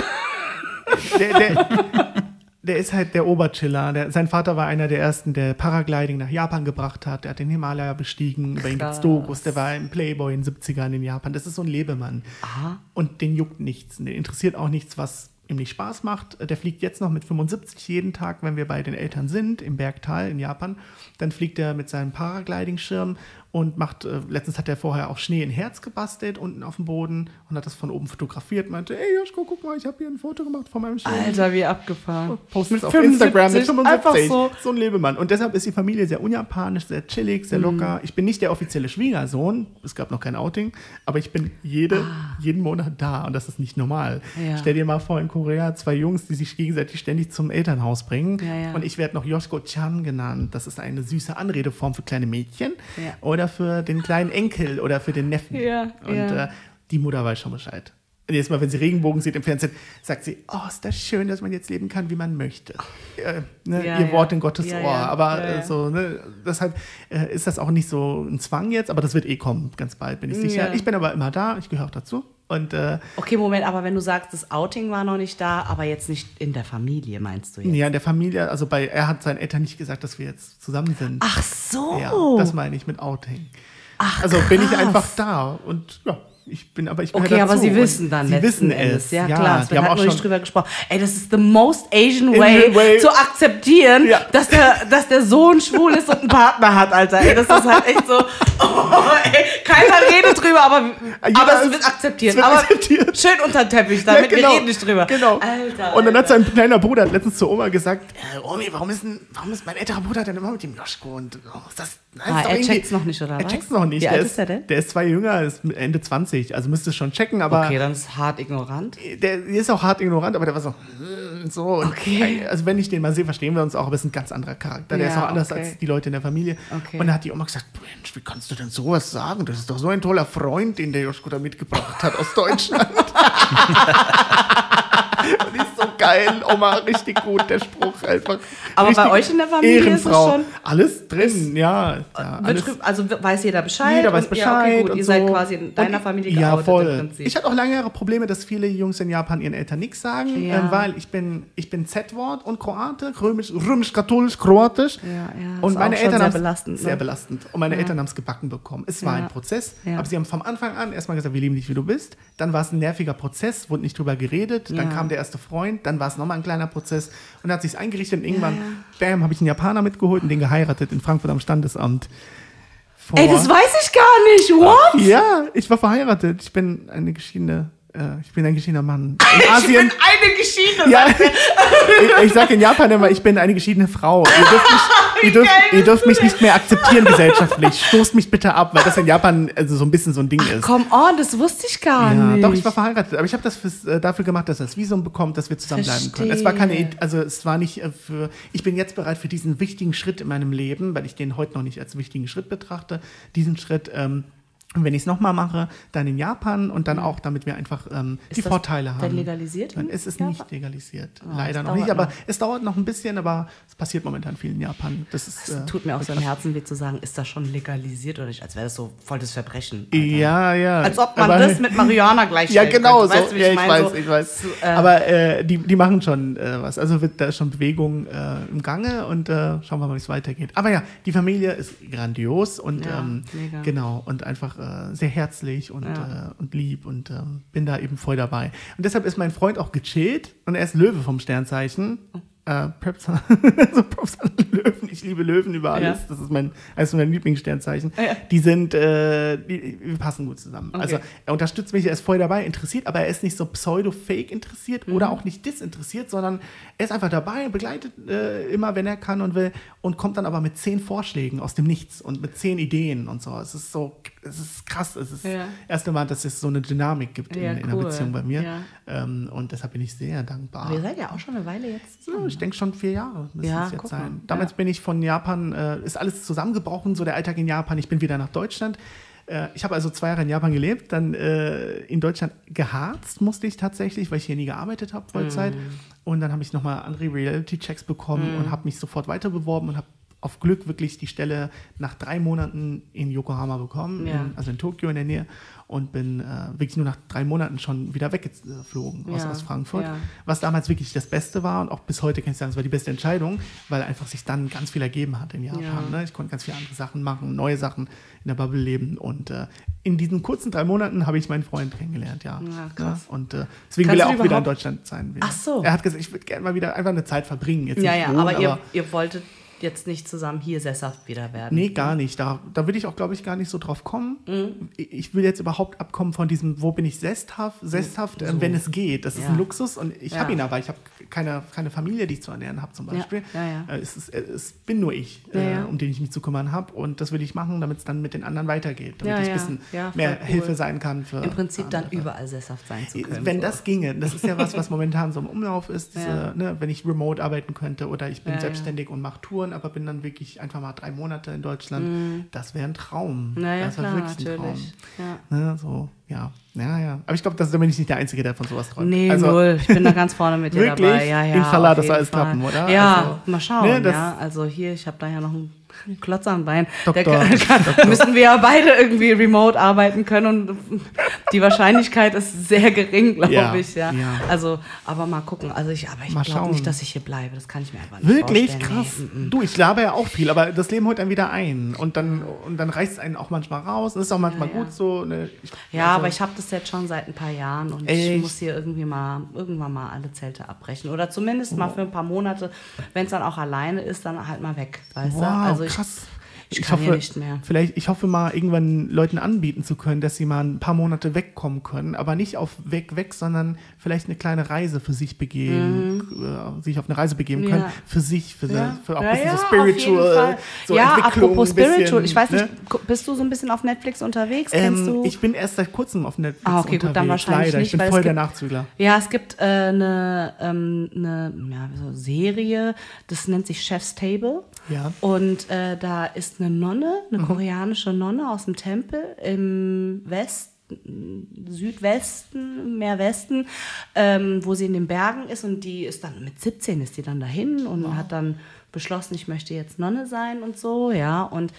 der, der, der ist halt der Oberchiller. Der, sein Vater war einer der ersten, der Paragliding nach Japan gebracht hat. Der hat den Himalaya bestiegen. Über ihn gibt's Krass. Dokus. Der war im Playboy in den 70ern in Japan. Das ist so ein Lebemann. Aha. Und den juckt nichts. Den interessiert auch nichts, was ihm nicht Spaß macht. Der fliegt jetzt noch mit 75 jeden Tag, wenn wir bei den Eltern sind, im Bergtal in Japan. Dann fliegt er mit seinem Paragliding-Schirm und macht, äh, letztens hat er vorher auch Schnee in Herz gebastelt, unten auf dem Boden und hat das von oben fotografiert. Meinte, ey Joschko, guck mal, ich habe hier ein Foto gemacht von meinem Schirm. Alter, wie abgefahren. Postet auf 75, Instagram mit 75. einfach so. so. ein Lebemann. Und deshalb ist die Familie sehr unjapanisch, sehr chillig, Mhm. sehr locker. Ich bin nicht der offizielle Schwiegersohn. Es gab noch kein Outing. Aber ich bin jede, jeden Monat da. Und das ist nicht normal. Ah. Ja. Stell dir mal vor, in Korea zwei Jungs, die sich gegenseitig ständig zum Elternhaus bringen. Ja, ja. Und ich werde noch Yoshiko-chan genannt. Das ist eine süße Anredeform für kleine Mädchen. Ja. Oder für den kleinen Enkel oder für den Neffen. Ja, Und ja. Äh, die Mutter weiß schon Bescheid. Und jedes Mal, wenn sie Regenbogen sieht im Fernsehen, sagt sie, oh, ist das schön, dass man jetzt leben kann, wie man möchte. Äh, ne, Ja, ihr. Wort in Gottes Ohr. Aber äh, so, ne, deshalb äh, ist das auch nicht so ein Zwang jetzt, aber das wird eh kommen, ganz bald, bin ich sicher. Ich bin aber immer da, ich gehöre auch dazu. Und äh, Okay, Moment, aber wenn du sagst, das Outing war noch nicht da, aber jetzt nicht in der Familie, meinst du jetzt? ja, in der Familie, also bei, er hat seinen Eltern nicht gesagt, dass wir jetzt zusammen sind. Ach so. Ja, das meine ich mit Outing. Ach, Also bin ich krass. einfach da und ja, ich bin aber ich gehöre Okay, aber dazu. sie wissen dann sie wissen Endes. es. Ja, klar, es wird haben halt auch schon drüber gesprochen. Ey, das ist the most Asian way, way. zu akzeptieren, Ja. dass, der, dass der Sohn schwul ist und einen Partner hat, Alter. Ey, das ist halt echt so, oh, ey, keiner redet drüber, aber, Jeder aber es ist- wird akzeptiert. es wird aber akzeptiert. schön unter den Teppich, Ja, damit genau, wir reden nicht drüber. Genau. Alter. und dann hat sein kleiner Bruder letztens zur Oma gesagt, äh, Omi, warum ist, denn, warum ist mein älterer Bruder denn immer mit dem Joschko? Und oh, ist das, ist Ah, doch er checkt's noch nicht, oder Er was? checkt's noch nicht. Wie der alt ist, ist er denn? Der ist zwei jünger, ist Ende 20, also müsste es schon checken, aber Okay, dann ist hart ignorant. der ist auch hart ignorant, aber der war so, hm, so. Okay. Also wenn ich den mal sehe, verstehen wir uns auch, aber es ist ein ganz anderer Charakter. Der Ja, ist auch anders okay. als die Leute in der Familie. Okay. Und dann hat die Oma gesagt, Mensch, wie kannst du denn sowas sagen? Das ist doch so ein toller Freund, den der Joschko da mitgebracht hat aus Deutschland. Und die ist so geil, Oma, richtig gut, der Spruch einfach. Aber bei euch in der Familie ist es Ehrenfrau. schon- Alles drin, ja. ja alles, also weiß jeder Bescheid? jeder weiß Bescheid. Ja, okay, gut. Ihr so. seid quasi in deiner Und- Familie Ja, geoutet voll. im Prinzip. Ich hatte auch lange Jahre Probleme, dass viele Jungs in Japan ihren Eltern nichts sagen, Ja. ähm, weil ich bin, ich bin Z-Wort und Kroate, römisch, römisch, katholisch, kroatisch. Ja, ja, Und ist meine Eltern sehr belastend, ne? Sehr belastend. Und meine Eltern haben es gebacken bekommen. Es war Ja. ein Prozess, Ja. aber sie haben vom Anfang an erstmal gesagt, wir lieben dich, wie du bist. Dann war es ein nerviger Prozess, wurde nicht drüber geredet. Dann Ja. Kam der erste Freund, dann war es nochmal ein kleiner Prozess und dann hat sich eingerichtet und irgendwann, bam, habe ich einen Japaner mitgeholt und den geheiratet in Frankfurt am Standesamt. Vor- Ey, das weiß ich gar nicht. What? ja, ich war verheiratet. Ich bin eine geschiedene, äh, ich bin ein geschiedener Mann. In Asien. eine Geschichte. ja, ich, ich sage in Japan immer, ich bin eine geschiedene Frau. Ihr dürft mich, ihr dürft, ihr dürft mich nicht mehr akzeptieren gesellschaftlich. Stoßt mich bitte ab, weil das in Japan also so ein bisschen so ein Ding ist. Come on, das wusste ich gar Ja, nicht. doch, ich war verheiratet, aber ich habe das fürs, äh, dafür gemacht, dass er das Visum bekommt, dass wir zusammenbleiben können. Es war keine, also es war nicht äh, für, ich bin jetzt bereit für diesen wichtigen Schritt in meinem Leben, weil ich den heute noch nicht als wichtigen Schritt betrachte, diesen Schritt, ähm, und wenn ich es nochmal mache, dann in Japan und dann auch, damit wir einfach ähm, die Ist das Vorteile haben. denn legalisiert in Nein, es ist Japan? nicht legalisiert. Ah, Leider noch nicht, dauert aber noch. es dauert noch ein bisschen, aber es passiert momentan viel in Japan. Das ist, Es äh, tut mir auch so im. Herzen weh zu sagen, ist das schon legalisiert oder nicht? Als wäre das so voll das Verbrechen. Alter. Ja, ja. Als ob man Aber- das mit Marihuana gleichstellen Ja, genau könnte. so. Weißt du, wie ja, ich, meine? weiß, So, ich weiß. so, äh, Aber äh, die, die machen schon äh, was. Also wird da ist schon Bewegung äh, im Gange und äh, schauen wir mal, wie es weitergeht. Aber ja, die Familie ist grandios und Ja, ähm, genau und einfach äh, sehr herzlich und, Ja. äh, und lieb und ähm, bin da eben voll dabei. Und deshalb ist mein Freund auch gechillt und er ist Löwe vom Sternzeichen. Äh, Props, also Props an Löwen. Ich liebe Löwen über alles. Ja. Das ist mein, eines meiner Lieblingssternzeichen. Ja. Die sind, äh, die, wir passen gut zusammen. Okay. Also er unterstützt mich, er ist voll dabei, interessiert, aber er ist nicht so pseudo-fake interessiert Mhm. oder auch nicht disinteressiert, sondern er ist einfach dabei, begleitet äh, immer, wenn er kann und will und kommt dann aber mit zehn Vorschlägen aus dem Nichts und mit zehn Ideen und so. Es ist so, es ist krass. Es ist Ja. das erste Mal, dass es so eine Dynamik gibt Ja, in, in der cool. Beziehung bei mir. Ja. Ähm, und deshalb bin ich sehr dankbar. Aber ihr seid ja auch schon eine Weile jetzt Ja, zusammen. Ich denke schon vier Jahre müssen Ja, es jetzt sein. Damals Ja. bin ich von Japan, äh, ist alles zusammengebrochen, so der Alltag in Japan. Ich bin wieder nach Deutschland. Äh, ich habe also zwei Jahre in Japan gelebt, dann äh, in Deutschland geharzt musste ich tatsächlich, weil ich hier nie gearbeitet habe, Vollzeit. Mm. Und dann habe ich nochmal andere Reality-Checks bekommen und habe mich sofort weiter beworben und habe auf Glück wirklich die Stelle nach drei Monaten in Yokohama bekommen, Ja. also in Tokio in der Nähe. Und bin äh, wirklich nur nach drei Monaten schon wieder weggeflogen aus, Ja, aus Frankfurt. ja. Was damals wirklich das Beste war und auch bis heute kann ich sagen, es war die beste Entscheidung, weil einfach sich dann ganz viel ergeben hat in Japan. Ja. Ne? Ich konnte ganz viele andere Sachen machen, neue Sachen in der Bubble leben und äh, in diesen kurzen drei Monaten habe ich meinen Freund kennengelernt, ja. Ja, krass. Ne? Und äh, deswegen Kannst will er auch wieder in Deutschland sein. Wieder. Ach so. Er hat gesagt, ich würde gerne mal wieder einfach eine Zeit verbringen. Jetzt Ja, ja, wohnen, aber, ihr, ihr wolltet jetzt nicht zusammen hier sesshaft wieder werden. Nee, gar nicht. Da, da will ich auch, glaube ich, gar nicht so drauf kommen. Mhm. Ich will jetzt überhaupt abkommen von diesem, wo bin ich sesshaft, sesshaft äh, wenn es geht. Das ist Ja. ein Luxus und ich Ja. habe ihn aber. Ich habe keine, keine Familie, die ich zu ernähren habe zum Beispiel. ja. Äh, Es, ist, äh, es bin nur ich, äh, um den ich mich zu kümmern habe. Und das will ich machen, damit es dann mit den anderen weitergeht. Damit ich ein bisschen mehr cool. Hilfe sein kann. Für Im Prinzip dann überall sesshaft sein zu können. Wenn so. das ginge, das ist ja was, was momentan so im Umlauf ist, diese, ne, wenn ich remote arbeiten könnte oder ich bin selbstständig und mache Touren, aber bin dann wirklich einfach mal drei Monate in Deutschland, das wäre ein Traum. Mhm. Naja, das wäre wirklich ein Traum. natürlich. Ja. Ne, so, ja, ja, ja. Aber ich glaube, da bin ich nicht der Einzige, der von sowas träumt. Nee, also, null. Ich bin da ganz vorne mit dir Wirklich? dabei. Ja, ja, Inshallah, das soll alles klappen, oder? Ja, Also, mal schauen. ne, das- ja. Also hier, ich habe da ja noch einen Klotz am Bein. Doktor, kann, kann, müssen wir ja beide irgendwie remote arbeiten können und die Wahrscheinlichkeit ist sehr gering, glaube Ja, ich. Ja. ja. Also, aber mal gucken. Also ich, aber ich glaube nicht, dass ich hier bleibe. Das kann ich mir einfach nicht Wirklich vorstellen. krass. Nee, mm, mm. Du, ich laber ja auch viel, aber das Leben holt einen wieder ein. Und dann, und dann reißt es einen auch manchmal raus. Das ist auch manchmal Ja, ja. gut so. Ne? Ich, Ja, also- aber ich habe das jetzt schon seit ein paar Jahren und Echt? ich muss hier irgendwie mal irgendwann mal alle Zelte abbrechen oder zumindest mal für ein paar Monate, wenn es dann auch alleine ist, dann halt mal weg, weißt Wow, du? Also ich, krass. Ich kann hier nicht mehr. Vielleicht, ich hoffe mal, irgendwann Leuten anbieten zu können, dass sie mal ein paar Monate wegkommen können. Aber nicht auf weg, weg, sondern vielleicht eine kleine Reise für sich begeben, äh, sich auf eine Reise begeben Mhm. Ja. können. Für sich, für, ja. für auch ein Ja, bisschen ja, so spiritual. So ja, apropos ein bisschen, spiritual, ich weiß nicht, ne? bist du so ein bisschen auf Netflix unterwegs? Kennst Ähm, du? ich bin erst seit kurzem auf Netflix Ah, okay, gut, unterwegs. dann wahrscheinlich Leider, nicht, ich bin voll der gibt- Nachzügler. Ja, es gibt äh, eine, ähm, eine ja, so Serie, das nennt sich Chef's Table. Ja. Und äh, da ist eine Nonne, eine Mhm. koreanische Nonne aus dem Tempel im Westen, Südwesten, mehr Westen, ähm, wo sie in den Bergen ist und die ist dann mit 17 ist die dann dahin und hat dann beschlossen, ich möchte jetzt Nonne sein und so, ja. Und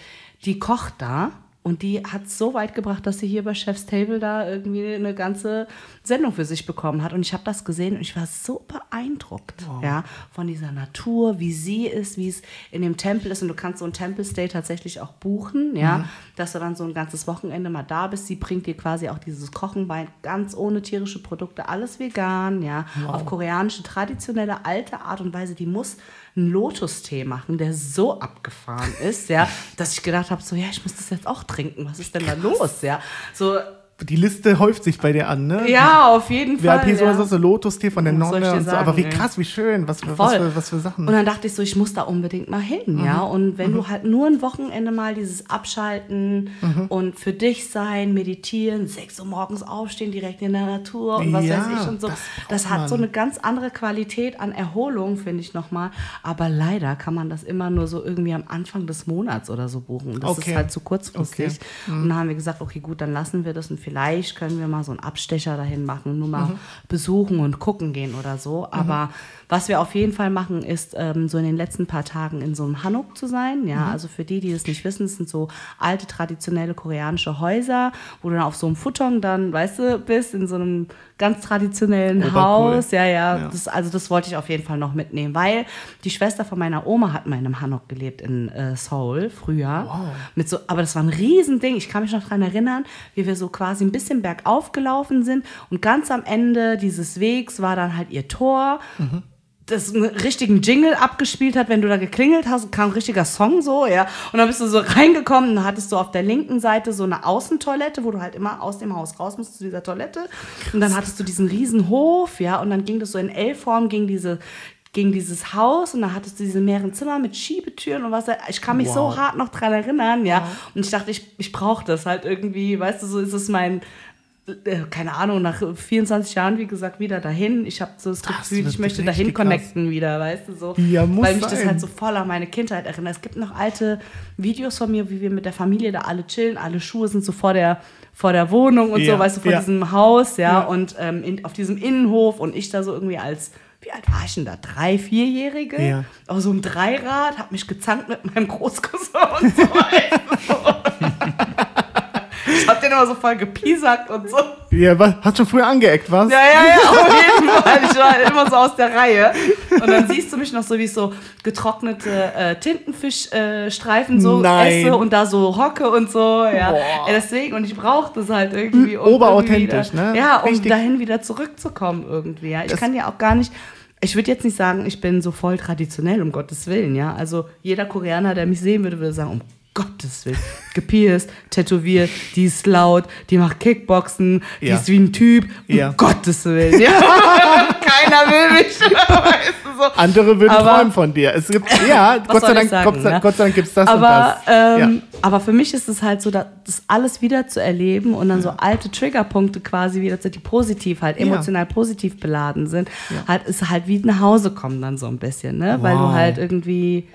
die kocht da und die hat es so weit gebracht, dass sie hier bei Chef's Table da irgendwie eine ganze Sendung für sich bekommen hat. Und ich habe das gesehen und ich war so beeindruckt, ja, von dieser Natur, wie sie ist, wie es in dem Tempel ist. Und du kannst so ein Temple-Stay tatsächlich auch buchen, ja, dass du dann so ein ganzes Wochenende mal da bist. Sie bringt dir quasi auch dieses Kochen bei, ganz ohne tierische Produkte, alles vegan, ja, auf koreanische, traditionelle, alte Art und Weise. Die muss einen Lotus-Tee machen, der so abgefahren ist, ja, dass ich gedacht habe, so, ja, ich muss das jetzt auch trinken. Was ist denn da los, ja? So, Die Liste häuft sich bei dir an, ne? ja, auf jeden Fall. VIP ja. so, so Lotus-Tee von der Nonne und so. sagen, Aber wie krass, wie schön, was für, was für, was für Sachen. Und dann dachte ich so, ich muss da unbedingt mal hin, ja. Mhm. Und wenn du halt nur ein Wochenende mal dieses Abschalten Mhm. und für dich sein, meditieren, 6 Uhr morgens aufstehen, direkt in der Natur und was Ja, weiß ich und so. das Das, hat so eine ganz andere Qualität an Erholung, finde ich nochmal. Aber leider kann man das immer nur so irgendwie am Anfang des Monats oder so buchen. Das Okay. ist halt zu kurzfristig. Okay. Mhm. Und dann haben wir gesagt, okay, gut, dann lassen wir das und vielleicht können wir mal so einen Abstecher dahin machen, nur mal Mhm. besuchen und gucken gehen oder so. Aber was wir auf jeden Fall machen, ist ähm, so in den letzten paar Tagen in so einem Hanok zu sein. Ja, Mhm. also für die, die es nicht wissen, es sind so alte traditionelle koreanische Häuser, wo du dann auf so einem Futon dann, weißt du, bist in so einem ganz traditionellen Obercool. Haus. Ja, ja. Ja. Das, also das wollte ich auf jeden Fall noch mitnehmen, weil die Schwester von meiner Oma hat mal in einem Hanok gelebt in äh, Seoul früher. Mit so, aber das war ein Riesending. Ich kann mich noch daran erinnern, wie wir so quasi ein bisschen bergauf gelaufen sind und ganz am Ende dieses Wegs war dann halt ihr Tor. das einen richtigen Jingle abgespielt hat, wenn du da geklingelt hast, kam ein richtiger Song so, ja. Und dann bist du so reingekommen, dann hattest du auf der linken Seite so eine Außentoilette, wo du halt immer aus dem Haus raus musst zu dieser Toilette. Und dann hattest du diesen riesen Hof, ja, und dann ging das so in L-Form gegen diese gegen dieses Haus und dann hattest du diese mehreren Zimmer mit Schiebetüren und was. Ich kann mich Wow. so hart noch dran erinnern, ja. Und ich dachte, ich, ich brauche das halt irgendwie, weißt du, so ist es mein, äh, keine Ahnung, nach 24 Jahren, wie gesagt, wieder dahin. Ich habe so das, Gefühl, ich möchte dahin krass. connecten wieder, weißt du, so. Ja, muss Weil mich das sein. halt so voll an meine Kindheit erinnert. Es gibt noch alte Videos von mir, wie wir mit der Familie da alle chillen. Alle Schuhe sind so vor der, vor der Wohnung und Ja, so, weißt du, vor ja. diesem Haus, ja, Ja. und ähm, in, auf diesem Innenhof und ich da so irgendwie als, wie alt war ich denn da? Drei, vierjährige? Ja. Auf so einem Dreirad, hab mich gezankt mit meinem Großcousin und so. Ich hab den immer so voll gepiesackt und so. Ja, was? Hast schon früher angeeckt, was? Ja, ja, ja, auf jeden Fall. Ich war immer so aus der Reihe. Und dann siehst du mich noch so, wie ich so getrocknete äh, Tintenfischstreifen äh, so Nein. esse und da so hocke und so. Ja. Ja deswegen, und ich brauche das halt irgendwie. Um Oberauthentisch, ne? Ja, um Richtig. dahin wieder zurückzukommen irgendwie. Ja. Ich Das- kann ja auch gar nicht. Ich würde jetzt nicht sagen, ich bin so voll traditionell, um Gottes Willen, ja. Also jeder Koreaner, der mich sehen würde, würde sagen, um Gottes Willen, gepierst, tätowiert, die ist laut, die macht Kickboxen, die Ja. ist wie ein Typ, um Ja. Gottes Willen, ja. Keiner will mich, weißt du so. Andere würden Aber- träumen von dir. Es gibt, ja, Gott sei Dank, sagen, Gott, sei, ne? Gott sei Dank gibt es das aber, und das. Ähm, aber für mich ist es halt so, da- das alles wieder zu erleben und dann so alte Triggerpunkte quasi wieder, zu- die positiv halt, emotional positiv beladen sind, halt ist halt wie nach Hause kommen dann so ein bisschen, ne? Weil du Wow. halt irgendwie,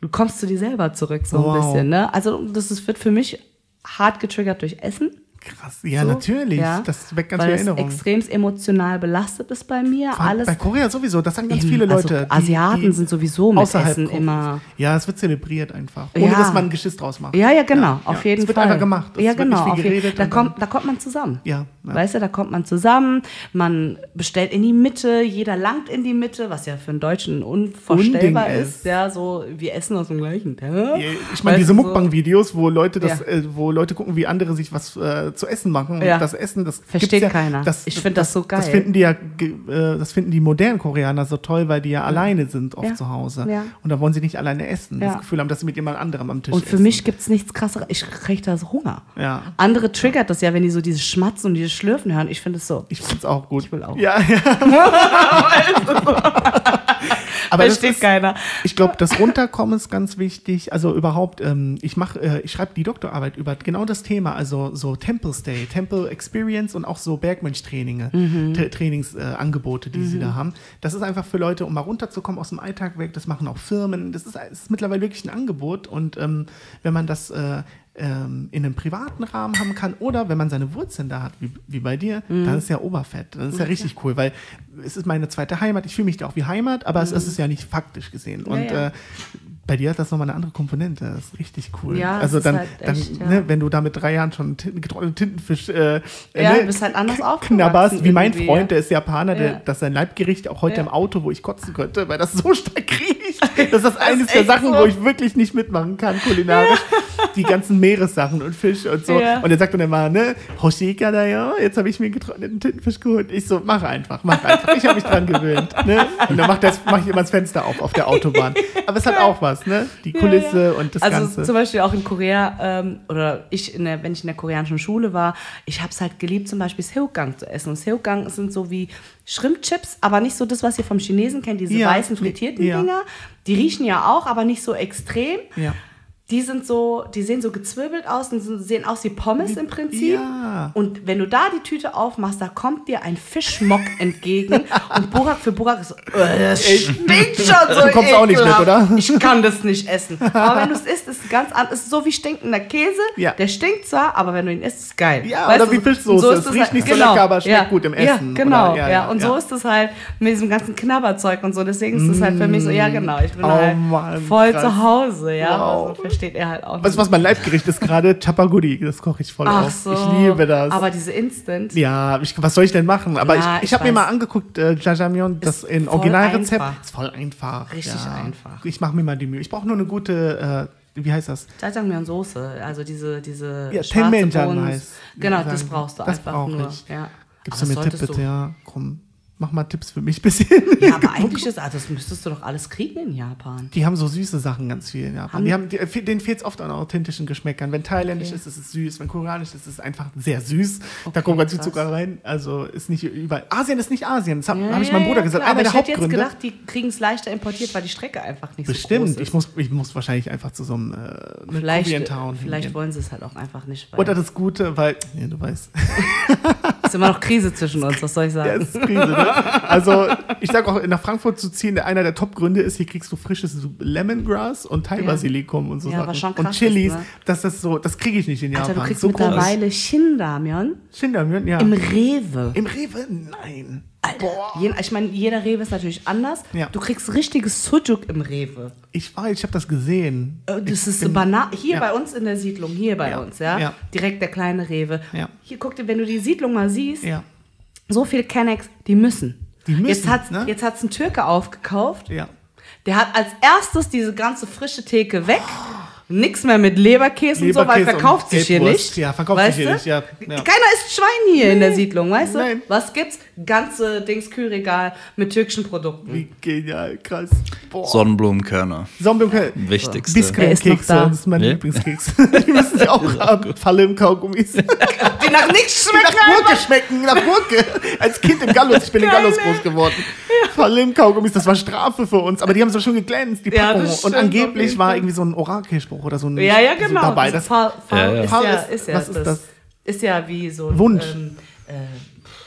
du kommst zu dir selber zurück so ein Wow. bisschen, ne? Also das ist, wird für mich hart getriggert durch Essen. Krass. Ja, So, natürlich. ja, Das weckt ganz weil viele Erinnerungen. extrem emotional belastet ist bei mir. Allem Alles Bei Korea sowieso, das sagen ganz Eben, viele Leute. Also Asiaten sind sowieso mit außerhalb Essen immer. Ja, es wird zelebriert einfach. Ohne Ja. dass man ein Geschiss draus macht. Ja, ja, genau, auf jeden es wird Fall. einfach gemacht. Es ja, genau. geredet da, kommt, da kommt man zusammen. Ja, ja. Weißt du, da kommt man zusammen, man bestellt in die Mitte, jeder langt in die Mitte, was ja für einen Deutschen unvorstellbar Unding ist. Ja, so, wir essen aus dem gleichen. Ja, Ich meine, diese Mukbang-Videos, wo Leute das, Ja. äh, wo Leute gucken, wie andere sich was äh, zu essen machen. Ja. Und das Essen, das Versteht ja, keiner. Das, Ich find das so Das geil. finden die ja, äh, das finden die modernen Koreaner so toll, weil die ja alleine sind oft Ja. zu Hause. Ja. Und da wollen sie nicht alleine essen. Ja. Das Gefühl haben, dass sie mit jemand anderem am Tisch Und für essen. mich gibt es nichts krasseres. Ich kriege da so Hunger. Ja. Andere triggert das ja, wenn die so dieses Schmatzen und dieses Schlürfen hören. Ich finde es so. Ich find's auch gut. Ich will auch. Ja, ja. Aber das Versteht ist, keiner. Ich glaube, das Runterkommen ist ganz wichtig. Also überhaupt, ähm, ich mache, äh, ich schreibe die Doktorarbeit über genau das Thema, also so Temple Stay, Temple Experience und auch so Bergmönch-Traininge, Mhm. Tra- Trainingsangebote, die sie da haben. Das ist einfach für Leute, um mal runterzukommen aus dem Alltag weg. Das machen auch Firmen. Das ist, ist mittlerweile wirklich ein Angebot. Und ähm, wenn man das äh, ähm, in einem privaten Rahmen haben kann oder wenn man seine Wurzeln da hat, wie, wie bei dir, Mhm. dann ist ja Oberfett. Das ist ja richtig cool, weil es ist meine zweite Heimat. Ich fühle mich da auch wie Heimat, aber es ist es ja nicht faktisch gesehen. Und Mhm. ja. Äh, bei dir hat das nochmal eine andere Komponente. Das ist richtig cool. Ja, es also ist dann, halt echt, dann ja. ne, wenn du da mit drei Jahren schon Tinten, getrockneten Tintenfisch äh, Ja, ne, du bist halt anders aufgewachsen knabberst, wie mein Freund, ja. der ist Japaner, der, Ja. das ist sein Leibgericht auch heute Ja. im Auto, wo ich kotzen könnte, weil das so stark riecht. Das ist das eines der Sachen, so. wo ich wirklich nicht mitmachen kann, kulinarisch. Die ganzen Meeressachen und Fisch und so. Ja. Und er sagt dann immer, ne, Hoshika da ja, jetzt habe ich mir einen getrockneten Tintenfisch geholt. Ich so, mach einfach, mach einfach. Ich habe mich dran gewöhnt. Ne? Und dann macht das, mach ich immer das Fenster auf auf der Autobahn. Aber es hat auch was, ne? Die Kulisse und das also Ganze. zum Beispiel auch in Korea, ähm, oder ich, in der, wenn ich in der koreanischen Schule war, ich habe es halt geliebt, zum Beispiel Seogang zu essen. Und Seogang sind so wie Shrimp-Chips, aber nicht so das, was ihr vom Chinesen kennt, diese Ja, weißen frittierten ja. Dinger. Die riechen ja auch, aber nicht so extrem. Ja. Die sind so, die sehen so gezwirbelt aus und sehen aus wie Pommes im Prinzip. Ja. Und wenn du da die Tüte aufmachst, da kommt dir ein Fischmock entgegen. Und Burak für Burak ist so, äh, das stinkt schon so Du kommst auch nicht mit, ekelhaft. oder? Ich kann das nicht essen. Aber wenn du es isst, ist es ganz anders. Es ist so wie stinkender Käse. Ja. Der stinkt zwar, aber wenn du ihn isst, ist es geil. Ja, Weißt oder du, wie so- Fischsoße. so ist Es riecht halt- nicht so lecker, aber schmeckt ja. gut im Ja, Essen. genau. Oder- ja, ja, ja, Und so ist es halt mit diesem ganzen Knabberzeug und so. Deswegen ist es halt für mich so, ja genau, ich bin Oh halt Mann, voll krass. zu Hause. Ja, Wow. also versteht er halt auch Weißt du, was mein Leibgericht ist gerade? Chapaguri. Das koche ich voll Ach auf. so. Ich liebe das. Aber diese Instant. ja, ich, was soll ich denn machen? Aber Ja, ich, ich ich habe mir mal angeguckt, äh, Jajangmyeon, das in Originalrezept. Ist voll einfach. Richtig ja. einfach. Ich mache mir mal die Mühe. Ich brauche nur eine gute, äh, wie heißt das? Jajangmyeon Soße, also diese diese Ja, schwarze Bohnen. heißt. Genau, das brauchst du Das einfach brauch nur. ich. Ja. Gibst du mir Tipp solltest bitte? Ja, komm. Mach mal Tipps für mich ein bisschen. Ja, aber eigentlich ist, also das müsstest du doch alles kriegen in Japan. Die haben so süße Sachen ganz viel in Japan. Haben- die haben, die, denen fehlt es oft an authentischen Geschmäckern. Wenn thailändisch Okay. ist, ist es süß. Wenn koreanisch ist, ist es einfach sehr süß. da kommt ganz viel. Zucker rein. Also ist nicht überall. Asien ist nicht Asien. Das habe Ja, hab ich ja, meinem ja, Bruder gesagt. klar, Einer aber der ich hätte jetzt gedacht, die kriegen es leichter importiert, weil die Strecke einfach nicht so Bestimmt. groß ist. Ich muss, ich muss wahrscheinlich einfach zu so einem äh, vielleicht Koreatown vielleicht hingehen. wollen sie es halt auch einfach nicht. Oder das Gute, weil, ja, du weißt, ist immer noch Krise zwischen uns, was soll ich ja, sagen? es ist Krise, ne? Also, ich sag auch, nach Frankfurt zu ziehen, einer der Top-Gründe ist, hier kriegst du frisches Lemongrass und Thai-Basilikum und so Ja, Sachen. schon und krass Chilis, ist, ne? das ist so, das kriege ich nicht in Japan. Alter, du kriegst so mittlerweile Shinramyeon Shinramyeon, ja. im Rewe. Im Rewe? Nein. Boah. Je, ich meine, jeder Rewe ist natürlich anders. Ja. Du kriegst richtiges Sujuk im Rewe. Ich weiß, ich habe das gesehen. Äh, Das Ich ist bin- Bana hier ja. bei uns in der Siedlung, hier bei Ja. uns, ja? Direkt der kleine Rewe. Hier, guck dir, wenn du die Siedlung mal siehst, so viele Kennex, die müssen. Die müssen, Jetzt hat ne? jetzt hat's ein Türke aufgekauft. Ja. Der hat als erstes diese ganze frische Theke weg. Nix mehr mit Leberkäse, und so, weil verkauft sich hier nicht. Ja, verkauft weißt sich hier du? nicht, ja, ja. Keiner isst Schwein hier in der Siedlung, weißt du? Nein. Was gibt's? Ganze Dings Kühlregal mit türkischen Produkten. Wie genial, krass. Boah. Sonnenblumenkörner. Zombie Wichtigste. Biskuitkekse, da. das ist mein Nee? Lieblingskeks. Die müssen sie auch haben. Falle im Kaugummis. Die Die nach nichts schmecken. nach Gurke schmecken, nach Gurke. Als Kind im Gallus, ich bin in Geil, Gallus groß geworden. Falle im Kaugummis, das war Strafe für uns. Aber die haben so schön geglänzt, die Ja, Packung. das Und angeblich war irgendwie so ein Orakelspruch oder so ein Ja, ja, so genau. dabei. Das Das, Fall, Fall Ja, ja. Ist, ist- ist ja was ist das, das? Ist ja wie so ein Wunsch. Ähm,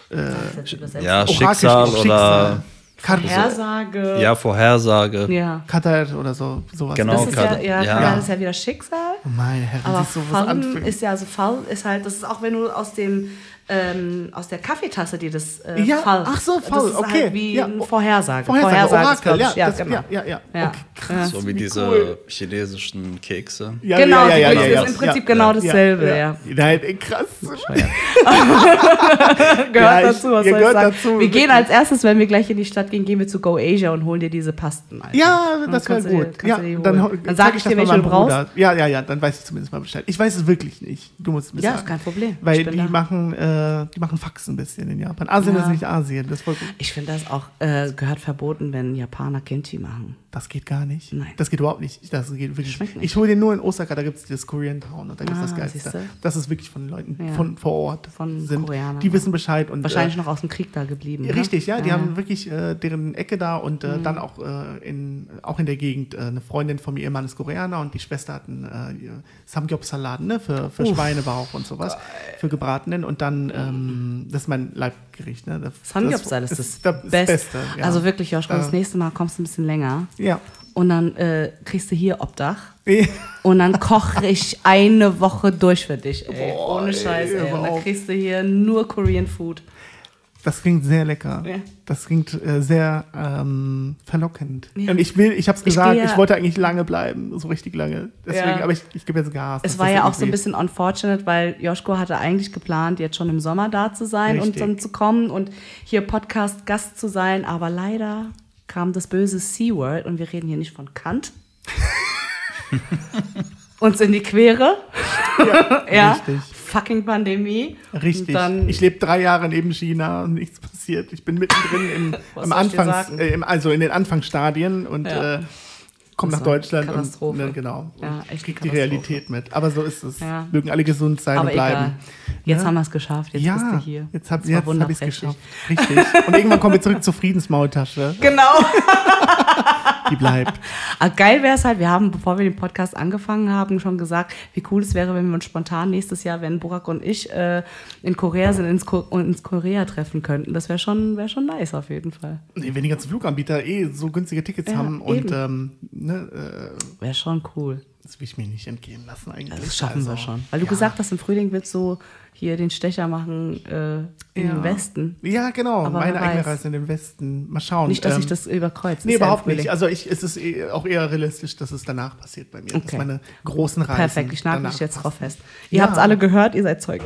äh, übersetzt? Ja, Schicksal Schicksal. oder Vorhersage. Ja, Vorhersage. Ja. Katar oder so, sowas. Genau. Das ist ja, ja, ja. ja. Das ist ja wieder Schicksal. Oh meine Herren, Aber was Fallen ist ja, also Fall ist halt, das ist auch wenn du aus dem ähm, aus der Kaffeetasse dir das äh, Ja, Fall. ach so, Fall, das ist okay. Halt wie Ja, ein oh, Vorhersage. Vorhersage, ist, Orakel, ja, ich. ja, das- genau. ja, ja, ja. Ja. Okay, Ja. So wie diese chinesischen Kekse. Ja, Genau, ja, ja, die ja, ist ja, im ja. Prinzip genau dasselbe, ja. Nein, ey, krass. Gehört Ja, dazu, was soll ich gehört sagen? dazu, wir gehen als erstes, wenn wir gleich in die Stadt gehen, gehen wir zu Go Asia und holen dir diese Pasten. Alter. Ja, das wäre kannst du dir- gut. Ja, die dann, Dann sag zeig ich dir, welche du brauchst. Ja, ja, ja, dann weiß ich zumindest mal Bescheid. Ich weiß es wirklich nicht. Du musst es mir Ja, sagen. ist kein Problem. Weil die machen, äh, die machen Fax ein bisschen in Japan. Asien Ja. ist nicht Asien. Das, ist voll gut. Ich finde das auch, äh, gehört verboten, wenn Japaner Kimchi machen. das geht gar nicht. Nein. Das geht überhaupt nicht. Das geht wirklich. Schmeckt nicht. Ich hole den nur in Osaka, da gibt es das Korean Town und da gibt es Ah, das Geilste. siehste. Das ist wirklich von Leuten Ja. von vor Ort Von sind. Koreanern. Die wissen Bescheid und Wahrscheinlich äh, noch aus dem Krieg da geblieben. ne? Richtig, ja, die Ja. haben wirklich äh, deren Ecke da und äh, Mhm. dann auch, in, auch in der Gegend. Eine Freundin von mir, ihr Mann ist Koreaner und die Schwester hat einen äh, Samgyeopsal-Laden ne, für, für Schweinebauch und sowas, für gebratenen. Und dann, ähm, das ist mein Leibgericht. Ne? Das, Samgyeopsal ist das, das Best. Beste. Ja. Also wirklich, Joschka, das nächste Mal kommst du ein bisschen länger Ja. und dann äh, kriegst du hier Obdach. Und dann koche ich eine Woche durch für dich, ey. Boah, Ohne ey, Scheiß, ey. hör Und dann kriegst du hier nur Korean Food. Das klingt sehr lecker. Ja. Das klingt äh, sehr ähm, verlockend. Ja. Und ich will, ich habe es Ich gesagt, ich, ja- wollte eigentlich lange bleiben, so richtig lange. Deswegen, Ja. aber ich, ich gebe jetzt Gas. Es war ja auch so ein bisschen unfortunate, weil Joschko hatte eigentlich geplant, jetzt schon im Sommer da zu sein und Richtig. dann zu kommen und hier Podcast-Gast zu sein. Aber leider kam das böse C-Word und wir reden hier nicht von Kant. Uns in die Quere. Ja, richtig. Fucking Pandemie. Richtig. Ich lebe drei Jahre neben China und nichts passiert. Ich bin mittendrin im, im Anfangs, äh, also in den Anfangsstadien und Ja. äh, komme nach Deutschland Katastrophe. und ne, genau. Ja, und krieg die. Realität mit. Aber so ist es. Ja. Mögen alle gesund sein aber und bleiben. egal. Jetzt Ja. haben wir es geschafft. Jetzt ja, bist du hier. jetzt habe hab ich es geschafft. Richtig. Und irgendwann kommen wir zurück zur Friedensmaultasche. Genau. Die bleibt. Ah, geil wäre es halt, wir haben, bevor wir den Podcast angefangen haben, schon gesagt, wie cool es wäre, wenn wir uns spontan nächstes Jahr, wenn Burak und ich äh, in Korea sind, ins, Ko ins Korea treffen könnten. Das wäre schon, wär schon nice auf jeden Fall. Nee, wenn die ganzen Fluganbieter eh so günstige Tickets Ja, haben und ähm, ne, äh, Wäre schon cool. das will ich mir nicht entgehen lassen eigentlich. Das schaffen wir Also, schon. Weil du ja. gesagt hast, im Frühling wird so hier den Stecher machen äh, in Ja. den Westen. Ja, genau. Aber meine eigene weiß. Reise in den Westen. Mal schauen. Nicht, dass Ähm, ich das überkreuze. Nee, überhaupt nicht. Also ich, es ist eh auch eher realistisch, dass es danach passiert bei mir. Dass Okay. meine großen Reisen Perfekt, ich nagel dich jetzt drauf fest. Ihr Ja. habt es alle gehört, ihr seid Zeugen.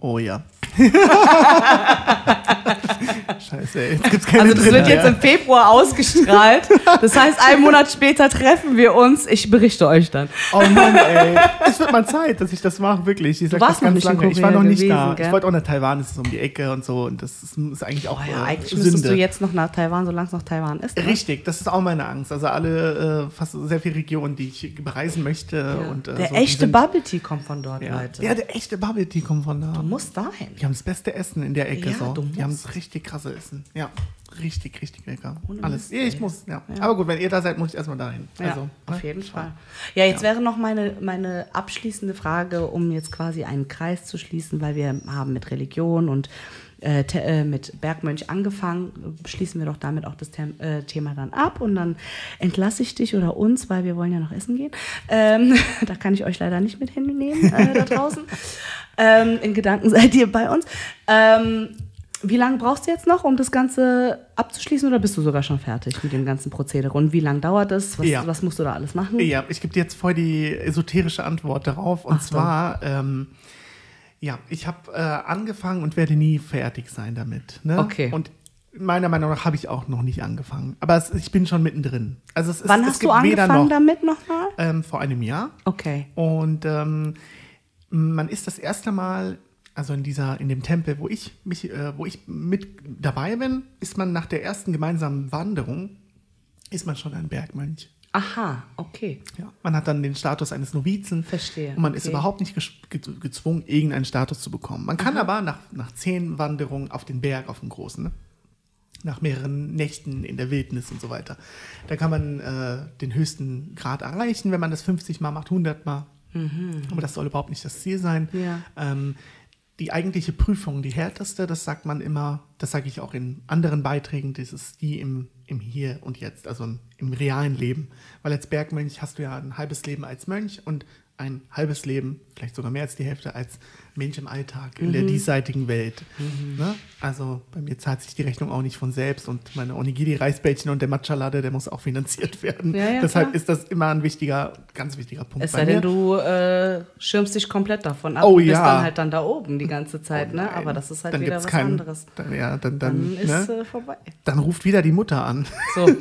Oh ja. Scheiße, ey. jetzt gibt's keine Also das drin wird jetzt mehr. im Februar ausgestrahlt. Das heißt, einen Monat später treffen wir uns. Ich berichte euch dann. Oh Mann, ey. Es wird mal Zeit, dass ich das mache, wirklich. Ich sag das ganz lange. Ich war noch nicht gewesen, da. gell? Ich wollte auch nach Taiwan, das ist um die Ecke und so. Und das ist, ist eigentlich auch Oh ja, äh, eigentlich müsstest Sünde. du jetzt noch nach Taiwan, solange es noch Taiwan ist. Ne? Richtig, das ist auch meine Angst. Also alle, äh, fast sehr viele Regionen, die ich bereisen möchte. Ja. Und, äh, der so, echte sind- Bubble Tea kommt von dort, Ja. Leute. ja, der echte Bubble Tea kommt von da. du musst dahin. Die haben das beste Essen in der Ecke. Ja, so. Die haben das richtig krasse Essen. Ja, richtig, richtig lecker. Ohne Alles. Mist, Ja, ich muss, ja. Ja. Aber gut, wenn ihr da seid, muss ich erstmal dahin. Ja, also, auf ne? jeden Fall. Ja, jetzt wäre noch meine, meine abschließende Frage, um jetzt quasi einen Kreis zu schließen, weil wir haben mit Religion und äh, äh, mit Bergmönch angefangen. Schließen wir doch damit auch das Them äh, Thema dann ab und dann entlasse ich dich oder uns, weil wir wollen ja noch essen gehen. Ähm, da kann ich euch leider nicht mit hinnehmen äh, da draußen. ähm, in Gedanken seid ihr bei uns. Ähm, wie lange brauchst du jetzt noch, um das Ganze abzuschließen oder bist du sogar schon fertig mit dem ganzen Prozedere? Und wie lange dauert es? Was, Ja. was musst du da alles machen? Ja, ich gebe dir jetzt voll die esoterische Antwort darauf. Und Ach zwar, ähm, ja, ich habe äh, angefangen und werde nie fertig sein damit. Ne? Okay. Und meiner Meinung nach habe ich auch noch nicht angefangen. Aber es, ich bin schon mittendrin. Also es ist, Wann es hast du angefangen noch, damit nochmal? Ähm, vor einem Jahr. Okay. Und ähm, man ist das erste Mal, also in dieser, in dem Tempel, wo ich mich, äh, wo ich mit dabei bin, ist man nach der ersten gemeinsamen Wanderung, ist man schon ein Bergmönch. Aha, okay. Ja, man hat dann den Status eines Novizen. Verstehe, Und man ist okay. überhaupt nicht ge- gezwungen, irgendeinen Status zu bekommen. Man kann aber nach, nach zehn Wanderungen auf den Berg, auf den großen, ne? nach mehreren Nächten in der Wildnis und so weiter, da kann man äh, den höchsten Grad erreichen, wenn man das 50 Mal macht, 100 Mal. Aber das soll überhaupt nicht das Ziel sein. Mhm. Ja. Ähm, die eigentliche Prüfung, die härteste, das sagt man immer, das sage ich auch in anderen Beiträgen, das ist die im, im Hier und Jetzt, also im, im realen Leben. Weil als Bergmönch hast du ja ein halbes Leben als Mönch und ein halbes Leben, vielleicht sogar mehr als die Hälfte, als Mensch im Alltag, in der diesseitigen Welt. Ne? Also bei mir zahlt sich die Rechnung auch nicht von selbst und meine Onigiri-Reisbällchen und der Matcha-Latte, der muss auch finanziert werden. Ja, ja, Deshalb klar. ist das immer ein wichtiger, ganz wichtiger Punkt Es sei denn, du äh, schirmst dich komplett davon ab Oh, und bist ja. dann halt dann da oben die ganze Zeit, ne? Nein, Aber das ist halt dann wieder was keinen- anderes. Dann, ja, dann, Dann dann, ist ne? äh, vorbei. dann ruft wieder die Mutter an. So.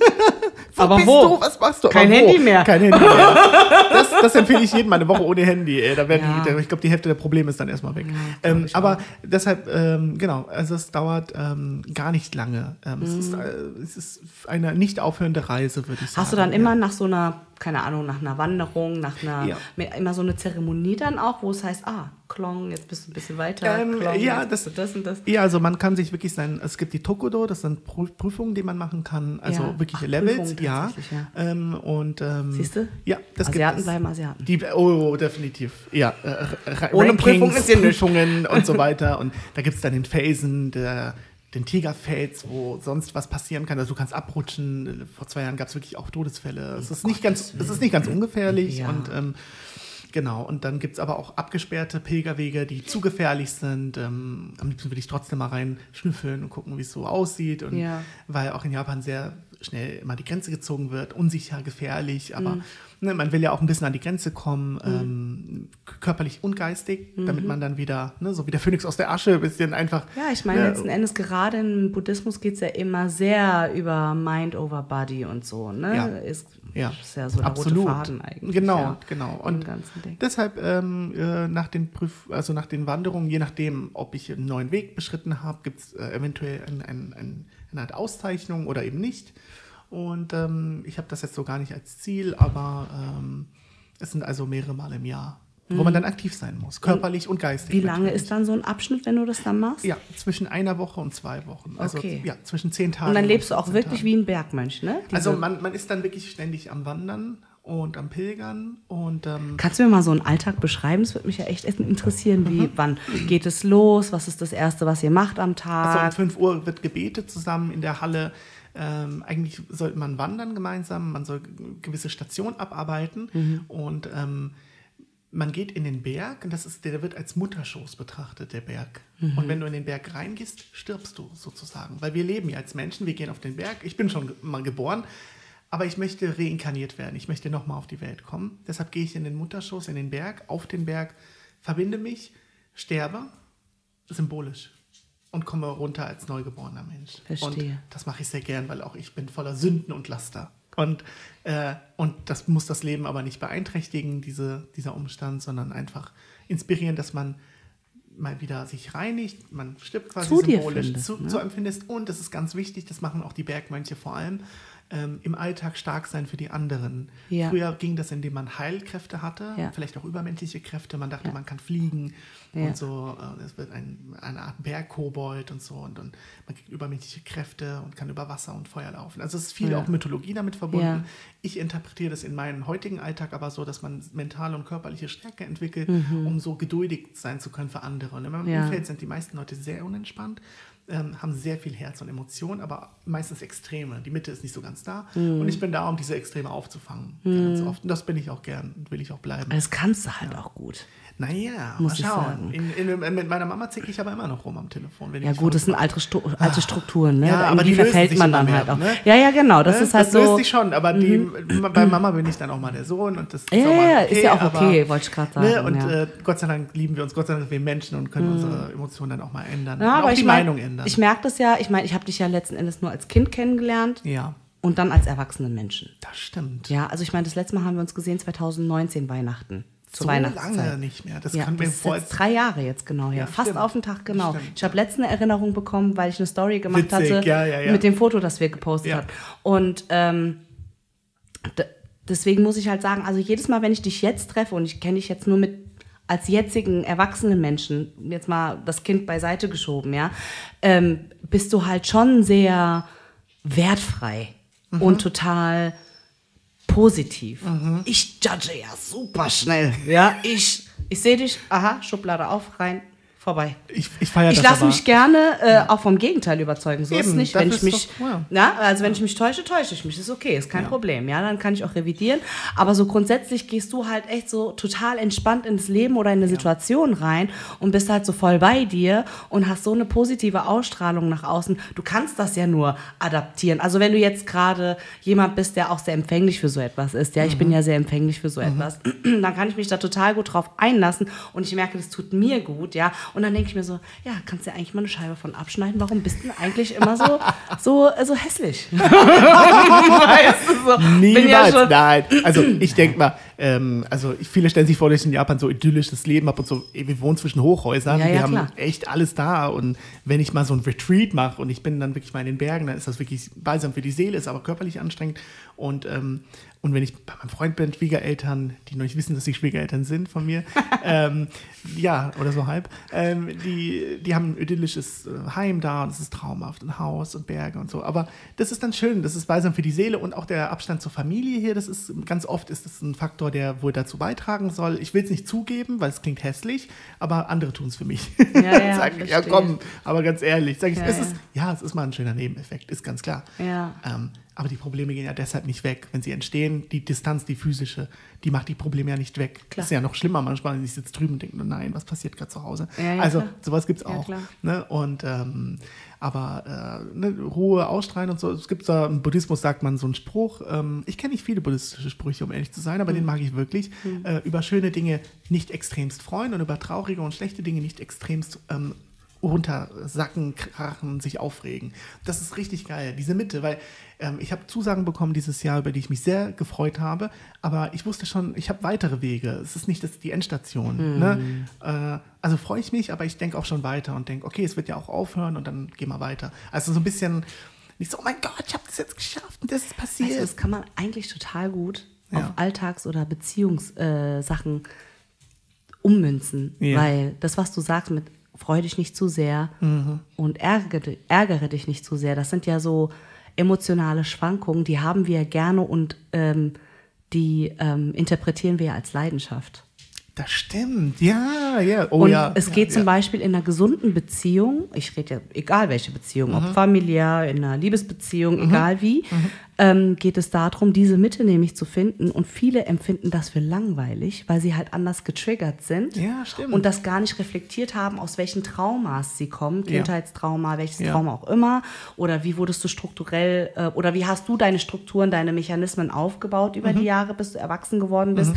Aber bist wo? Du? Was machst du? Kein Aber Handy mehr. Kein Handy mehr. Das, das empfehle ich jedem mal eine Woche ohne Handy. Ey. Da werden Ja. die, ich glaube, die Hälfte der Probleme ist dann erstmal weg. ähm, aber deshalb, ähm, genau, also es dauert ähm, gar nicht lange. Ähm, es, ist, äh, es ist eine nicht aufhörende Reise, würde ich sagen. Mhm. Hast du dann ja. immer nach so einer, keine Ahnung, nach einer Wanderung, nach einer, Ja. immer so eine Zeremonie dann auch, wo es heißt, ah, Klong, jetzt bist du ein bisschen weiter, Ähm, Klong, ja, das- das und das. Ja, also man kann sich wirklich sein, es gibt die Tokudo, das sind Prü- Prüfungen, die man machen kann, also Ja. wirkliche Ach, Levels, Prüfungen ja. ja. Ähm, und ähm, Siehst du? Ja, das Asiaten gibt es. bleiben Asiaten. Die, oh, definitiv. Ja, äh, Ra- Ohne Rankings, Prüfung ist. Prüfungen und so weiter. Und da gibt es dann den Felsen, der, den Tigerfels, wo sonst was passieren kann. Also du kannst abrutschen. Vor zwei Jahren gab es wirklich auch Todesfälle. Es ist nicht ganz, es ist nicht ganz ungefährlich. Ja. Und ähm, genau, und dann gibt es aber auch abgesperrte Pilgerwege, die zu gefährlich sind. Ähm, am liebsten würde ich trotzdem mal rein schnüffeln und gucken, wie es so aussieht. Und Ja. weil auch in Japan sehr schnell immer die Grenze gezogen wird, unsicher, gefährlich, aber Mhm. Ne, man will ja auch ein bisschen an die Grenze kommen, ähm, k- körperlich und geistig, damit Mhm. man dann wieder, ne, so wie der Phönix aus der Asche, ein bisschen einfach. Ja, ich meine, ne, letzten Endes, gerade im Buddhismus geht es ja immer sehr über Mind over Body und so, ne? Ja. Ist, Ja, ist ja so der absolut. rote Faden eigentlich. Genau, ja, genau. Und. Deshalb ähm, äh, nach den Prüf also nach den Wanderungen, je nachdem, ob ich einen neuen Weg beschritten habe, gibt es äh, eventuell ein, ein, ein, eine Art Auszeichnung oder eben nicht. Und ähm, ich habe das jetzt so gar nicht als Ziel, aber ähm, es sind also mehrere Mal im Jahr, wo man dann aktiv sein muss, körperlich und geistig. Mhm. Wie lange natürlich. ist dann so ein Abschnitt, wenn du das dann machst? Ja, zwischen einer Woche und zwei Wochen. Also Okay. ja, zwischen zehn Tagen. Und dann lebst du auch 14 wirklich Tagen. wie ein Bergmönch, ne? Also Diese- man, man ist dann wirklich ständig am Wandern und am Pilgern und ähm, Kannst du mir mal so einen Alltag beschreiben? Das würde mich ja echt interessieren. Wie, Mhm. wann geht es los? Was ist das Erste, was ihr macht am Also um Tag? 5 Uhr wird gebetet zusammen in der Halle. Ähm, eigentlich sollte man wandern gemeinsam, man soll gewisse Stationen abarbeiten Mhm. und ähm, man geht in den Berg und das ist, der wird als Mutterschoß betrachtet, der Berg. Mhm. Und wenn du in den Berg reingehst, stirbst du sozusagen. Weil wir leben ja als Menschen, wir gehen auf den Berg. Ich bin schon mal geboren, aber ich möchte reinkarniert werden. Ich möchte nochmal auf die Welt kommen. Deshalb gehe ich in den Mutterschoß, in den Berg, auf den Berg, verbinde mich, sterbe, symbolisch und komme runter als neugeborener Mensch. Verstehe. Und das mache ich sehr gern, weil auch ich bin voller Sünden und Laster. Und, äh, und das muss das Leben aber nicht beeinträchtigen, diese, dieser Umstand, sondern einfach inspirieren, dass man mal wieder sich reinigt, man stirbt quasi Zu symbolisch, findest, zu, ne? zu empfindest. Und das ist ganz wichtig, das machen auch die Bergmönche vor allem, ähm, im Alltag stark sein für die anderen. Ja. Früher ging das, indem man Heilkräfte hatte, Ja. vielleicht auch übermenschliche Kräfte. Man dachte, Ja. man kann fliegen und so. äh, Es wird ein, eine Art Bergkobold und so. Und, und man kriegt übermenschliche Kräfte und kann über Wasser und Feuer laufen. Also es ist viel auch Mythologie damit verbunden. Ich interpretiere das in meinen heutigen Alltag aber so, dass man mentale und körperliche Stärke entwickelt, um so geduldig sein zu können für andere. Und in meinem Mhm. Umfeld sind die meisten Leute sehr unentspannt, ähm, haben sehr viel Herz und Emotion, aber meistens Extreme. Die Mitte ist nicht so ganz da. Mhm. Und ich bin da, um diese Extreme aufzufangen. Ganz oft. Und das bin ich auch gern und will ich auch bleiben. Das kannst du halt auch gut. Naja, Muss mal ich schauen. sagen. In, in, mit meiner Mama zicke ich aber immer noch rum am Telefon. Ja gut, das sind alte, Stu alte Strukturen, ne? Ah. Ja, aber die verfällt man dann mehr, halt auch. ne? Ja, ja, genau. Das Ne? ist halt das so. löst sich schon, aber die, bei Mama bin ich dann auch mal der Sohn und das ist Ja, ja, okay, ist ja auch okay, wollte ich gerade sagen, Ne? Und ja. Mhm. äh, Gott sei Dank lieben wir uns, Gott sei Dank sind wir Menschen und können unsere Emotionen dann auch mal ändern. Ja, und auch ich die mein, Meinung ändern. Ich merke das ja, ich meine, ich habe dich ja letzten Endes nur als Kind kennengelernt ja, und dann als erwachsenen Menschen. das stimmt. Ja, also ich meine, das letzte Mal haben wir uns gesehen 2019 Weihnachten. Zur so lange nicht mehr. Das ja, kann mir das ist voll. jetzt drei Jahre jetzt genau her. Ja, Fast stimmt. auf den Tag genau. Stimmt. Ich habe letzte Erinnerung bekommen, weil ich eine Story gemacht Witzig, hatte ja, ja, mit dem Foto, das wir gepostet haben. Und ähm, deswegen muss ich halt sagen, also jedes Mal, wenn ich dich jetzt treffe und ich kenne dich jetzt nur mit als jetzigen erwachsenen Menschen, jetzt mal das Kind beiseite geschoben, ja, ähm, bist du halt schon sehr wertfrei Mhm. und total positiv. Mhm. Ich judge ja super schnell. Ja, ich, ich sehe dich, aha, Schublade auf, rein, vorbei. Ich, ich feiere Ich das lasse aber. mich gerne äh, auch vom Gegenteil überzeugen. So ist Eben, nicht, wenn ich ist mich, doch- ja. ja, also wenn ich mich täusche, täusche ich mich. Ist okay, ist kein Problem. Ja, dann kann ich auch revidieren. Aber so grundsätzlich gehst du halt echt so total entspannt ins Leben oder in eine Situation rein und bist halt so voll bei dir und hast so eine positive Ausstrahlung nach außen. Du kannst das ja nur adaptieren. Also wenn du jetzt gerade jemand bist, der auch sehr empfänglich für so etwas ist, ja, ich Mhm. bin ja sehr empfänglich für so etwas, dann kann ich mich da total gut drauf einlassen und ich merke, das tut mir gut, ja. Und dann denke ich mir so, ja, kannst du ja eigentlich mal eine Scheibe von abschneiden. Warum bist du eigentlich immer so, so, so hässlich? weißt du, so. Niemals, ja schon, nein. Also ich denke mal, ähm, also viele stellen sich vor, dass ich in Japan so idyllisches Leben habe und so, ey, wir wohnen zwischen Hochhäusern, Ja, ja, wir haben klar. echt alles da und wenn ich mal so ein Retreat mache und ich bin dann wirklich mal in den Bergen, dann ist das wirklich balsam für die Seele, ist aber körperlich anstrengend und ähm, und wenn ich bei meinem Freund bin, Schwiegereltern, die noch nicht wissen, dass sie Schwiegereltern sind von mir, ähm, ja, oder so halb, ähm, die, die haben ein idyllisches äh, Heim da und es ist traumhaft, ein Haus und Berge und so. Aber das ist dann schön, das ist balsam für die Seele und auch der Abstand zur Familie hier, das ist ganz oft ist das ein Faktor, der wohl dazu beitragen soll. Ich will es nicht zugeben, weil es klingt hässlich, aber andere tun es für mich. Ja, ja, Sag ich, ja komm, aber ganz ehrlich, sag ich, Ja, es ja. ist, ja, es ist mal ein schöner Nebeneffekt, ist ganz klar. Ja. Ähm, aber die Probleme gehen ja deshalb nicht weg. Wenn sie entstehen, die Distanz, die physische, die macht die Probleme ja nicht weg. Klar. Ist ja noch schlimmer manchmal, wenn ich sitze drüben und denke, nein, was passiert gerade zu Hause? Ja, ja, also klar. sowas gibt es auch. Ne? Und ähm, aber äh, ne, Ruhe ausstrahlen und so. Es gibt da im Buddhismus sagt man so einen Spruch. Ähm, ich kenne nicht viele buddhistische Sprüche, um ehrlich zu sein, aber den mag ich wirklich. Äh, über schöne Dinge nicht extremst freuen und über traurige und schlechte Dinge nicht extremst ähm, runtersacken, krachen, sich aufregen. Das ist richtig geil, diese Mitte, weil ähm, ich habe Zusagen bekommen dieses Jahr, über die ich mich sehr gefreut habe, aber ich wusste schon, ich habe weitere Wege. Es ist nicht das, die Endstation. Ne? Äh, also freue ich mich, aber ich denke auch schon weiter und denke, okay, es wird ja auch aufhören und dann gehen wir weiter. Also so ein bisschen nicht so, oh mein Gott, ich habe das jetzt geschafft und das ist passiert. Du, das kann man eigentlich total gut Ja. auf Alltags- oder Beziehungssachen äh, ummünzen. Ja. Weil das, was du sagst mit freu dich nicht zu sehr Mhm. und ärgere, ärgere dich nicht zu sehr, das sind ja so emotionale Schwankungen, die haben wir gerne und ähm, die ähm, interpretieren wir als Leidenschaft. Das stimmt, ja, ja. Oh und ja. es ja, geht zum ja. Beispiel in einer gesunden Beziehung, ich rede ja egal welche Beziehung, Mhm. ob familiär, in einer Liebesbeziehung, egal wie, ähm, geht es darum, diese Mitte nämlich zu finden. Und viele empfinden das für langweilig, weil sie halt anders getriggert sind Ja, stimmt. und das gar nicht reflektiert haben, aus welchen Traumas sie kommen, Ja. Kindheitstrauma, welches Ja. Trauma auch immer, oder wie wurdest du strukturell äh, oder wie hast du deine Strukturen, deine Mechanismen aufgebaut über Mhm. die Jahre, bis du erwachsen geworden bist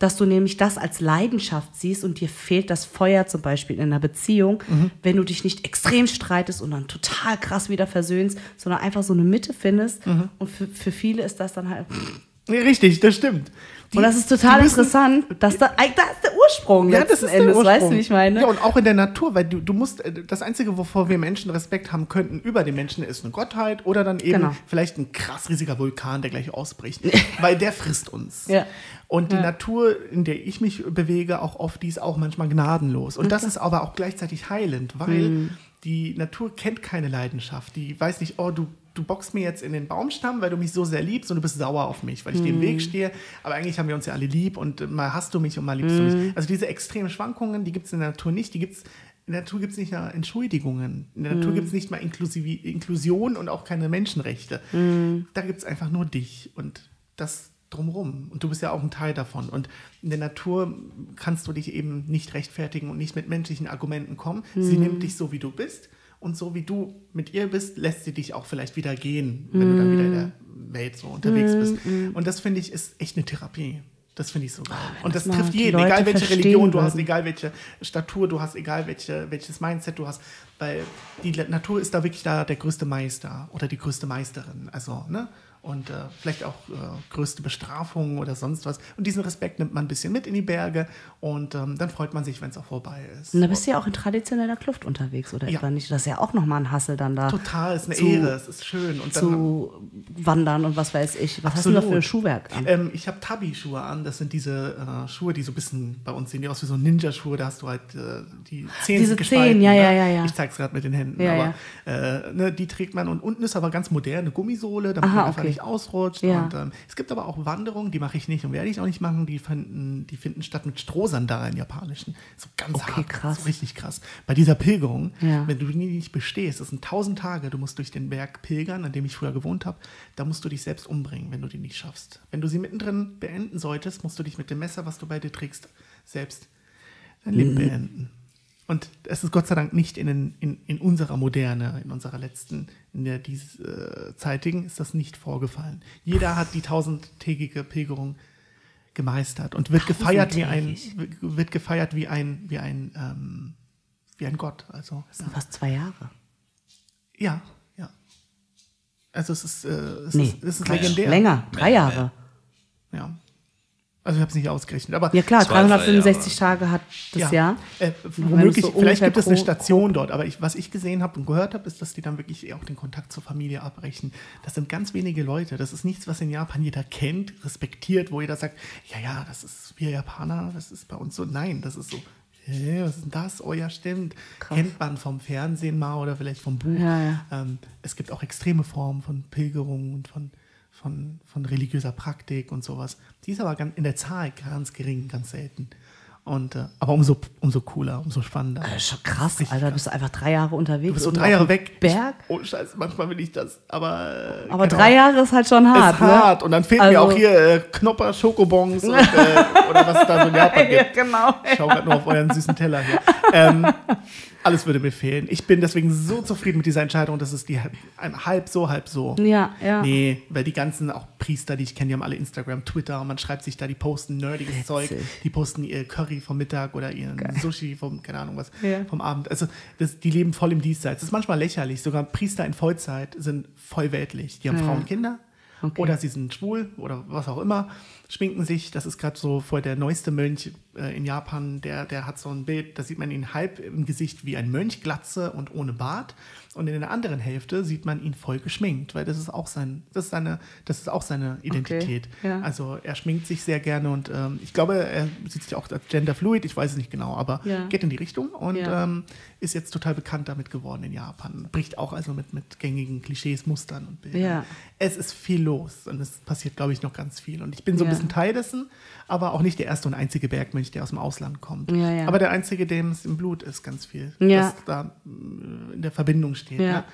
dass du nämlich das als Leidenschaft siehst und dir fehlt das Feuer zum Beispiel in einer Beziehung, Mhm. wenn du dich nicht extrem streitest und dann total krass wieder versöhnst, sondern einfach so eine Mitte findest. Mhm. Und für, für viele ist das dann halt. Richtig, das stimmt. Die- und das ist total müssen- interessant, dass da, da ist der Ursprung Ja, das ist Endes, der Ursprung. weißt du, wie ich meine? Ja, und auch in der Natur, weil du, du musst, äh, das Einzige, wovor wir Menschen Respekt haben könnten über den Menschen, ist eine Gottheit oder dann eben Genau. vielleicht ein krass riesiger Vulkan, der gleich ausbricht, weil der frisst uns. Ja. Und die Natur, in der ich mich bewege, auch oft, die ist auch manchmal gnadenlos. Und das ist aber auch gleichzeitig heilend, weil Mhm. die Natur kennt keine Leidenschaft. Die weiß nicht, oh, du, du boxst mir jetzt in den Baumstamm, weil du mich so sehr liebst und du bist sauer auf mich, weil ich dir im Mhm. Weg stehe. Aber eigentlich haben wir uns ja alle lieb und mal hast du mich und mal liebst du Mhm. mich. Also diese extremen Schwankungen, die gibt es in der Natur nicht. Die gibt's in der Natur gibt es nicht mal Entschuldigungen. In der Mhm. Natur gibt es nicht mal Inklusivi Inklusion und auch keine Menschenrechte. Mhm. Da gibt es einfach nur dich und das drumrum. Und du bist ja auch ein Teil davon. Und in der Natur kannst du dich eben nicht rechtfertigen und nicht mit menschlichen Argumenten kommen. Sie Mhm. nimmt dich so, wie du bist. Und so wie du mit ihr bist, lässt sie dich auch vielleicht wieder gehen, wenn du dann wieder in der Welt so unterwegs bist. Und das finde ich ist echt eine Therapie. Das finde ich so geil. Und das mal trifft jeden, Leute egal welche Religion du hast, egal welche Statur du hast, egal welche, welches Mindset du hast. Weil die Natur ist da wirklich da der größte Meister oder die größte Meisterin. Also, ne? Und äh, vielleicht auch äh, größte Bestrafung oder sonst was. Und diesen Respekt nimmt man ein bisschen mit in die Berge und ähm, dann freut man sich, wenn es auch vorbei ist. Und da bist du ja auch in traditioneller Kluft unterwegs, oder Ja. etwa nicht? Das ist ja auch nochmal ein Hassel dann da. Total, ist eine zu- Ehre, es ist schön. Und dann, Zu wandern und was weiß ich. Was hast du da für ein Absolut. Schuhwerk an? Ähm, ich habe Tabi-Schuhe an. Das sind diese äh, Schuhe, die so ein bisschen bei uns sehen die aus wie so Ninja-Schuhe. Da hast du halt äh, die Zehen Diese. Zehen, ja, ne? ja, ja, ja. Ich zeig's gerade mit den Händen. Ja, aber Äh, ne, die trägt man und unten ist aber ganz modern, eine Gummisohle, damit Aha, man einfach okay. Nicht ausrutscht. Ja. Und ähm, es gibt aber auch Wanderungen, die mache ich nicht und werde ich auch nicht machen, die finden, die finden statt mit Strohsandalen japanischen. So ganz Okay, hart, krass. so richtig krass. Bei dieser Pilgerung, Ja. wenn du die nicht bestehst, das sind tausend Tage, du musst durch den Berg pilgern, an dem ich früher gewohnt habe, da musst du dich selbst umbringen, wenn du die nicht schaffst. Wenn du sie mittendrin beenden solltest, musst du dich mit dem Messer, was du bei dir trägst, selbst dein Leben beenden. Und es ist Gott sei Dank nicht in, den- in, in unserer Moderne, in unserer letzten, in der dieszeitigen, ist das nicht vorgefallen. Jeder hat die tausendtägige Pilgerung gemeistert und wird gefeiert wie ein, wird gefeiert wie ein, wie ein, ähm, wie ein Gott. Also Das sind fast zwei Jahre. ja, ja. Also es ist, äh, es Nee, ist, es ist legendär. Länger, drei Jahre. Ja. Also ich habe es nicht ausgerechnet, aber Ja klar, Zwei, drei 365 Tage hat das Ja. Jahr. Äh, womöglich, so vielleicht gibt es eine Station dort, aber ich, was ich gesehen habe und gehört habe, ist, dass die dann wirklich auch den Kontakt zur Familie abbrechen. Das sind ganz wenige Leute. Das ist nichts, was in Japan jeder kennt, respektiert, wo jeder sagt, ja, ja, das ist wir Japaner, das ist bei uns so. Nein, das ist so. Hä, was ist denn das? Oh ja, stimmt. Kennt man vom Fernsehen mal oder vielleicht vom Buch. Ja, ja. Ähm, es gibt auch extreme Formen von Pilgerungen und von, von, von religiöser Praktik und sowas. Die ist aber ganz, in der Zahl ganz gering, ganz selten. Und, äh, aber umso, umso cooler, umso spannender. Das ist schon krass, Richtig Alter. krass. Bist du einfach drei Jahre unterwegs. Du bist so drei Jahre weg. Berg. Ich, oh Scheiße, manchmal will ich das. Aber, äh, Aber genau. drei Jahre ist halt schon hart. ist ne? hart. Und dann fehlt mir Also- auch hier äh, Knopper, Schokobons und, äh, oder was es da so in Japan Ja, gibt. genau. Ich schaue gerade nur auf euren süßen Teller hier. Ähm, alles würde mir fehlen. Ich bin deswegen so zufrieden mit dieser Entscheidung, dass es die ein- halb so, halb so. Ja, ja. Nee, weil die ganzen auch Priester, die ich kenne, die haben alle Instagram, Twitter und man schreibt sich da, die posten nerdiges Witzig. Zeug, die posten ihr Curry vom Mittag oder ihren Sushi vom, keine Ahnung was, Ja. vom Abend. Also das, die leben voll im Diesseits. Das ist manchmal lächerlich. Sogar Priester in Vollzeit sind voll weltlich. Die haben Ja. Frauen und Kinder Okay. oder sie sind schwul oder was auch immer, schminken sich. Das ist gerade so voll der neueste Mönch äh, in Japan, der, der hat so ein Bild, da sieht man ihn halb im Gesicht wie ein Mönch, Glatze und ohne Bart. Und in der anderen Hälfte sieht man ihn voll geschminkt, weil das ist auch sein, das ist seine, das ist auch seine Identität. ja. Also er schminkt sich sehr gerne und ähm, ich glaube, er sieht sich auch als genderfluid, ich weiß es nicht genau, aber Ja. geht in die Richtung und Ja. ähm, ist jetzt total bekannt damit geworden in Japan. Bricht auch also mit, mit gängigen Klischees, Mustern und Bildern. Es ist viel los und es passiert, glaube ich, noch ganz viel. Und ich bin so ein bisschen Teil dessen, aber auch nicht der erste und einzige Bergmönch, der aus dem Ausland kommt. Ja, ja. Aber der einzige, dem es im Blut ist, ganz viel. Ja. Das da äh, in der Verbindung steht. Ja. Ne?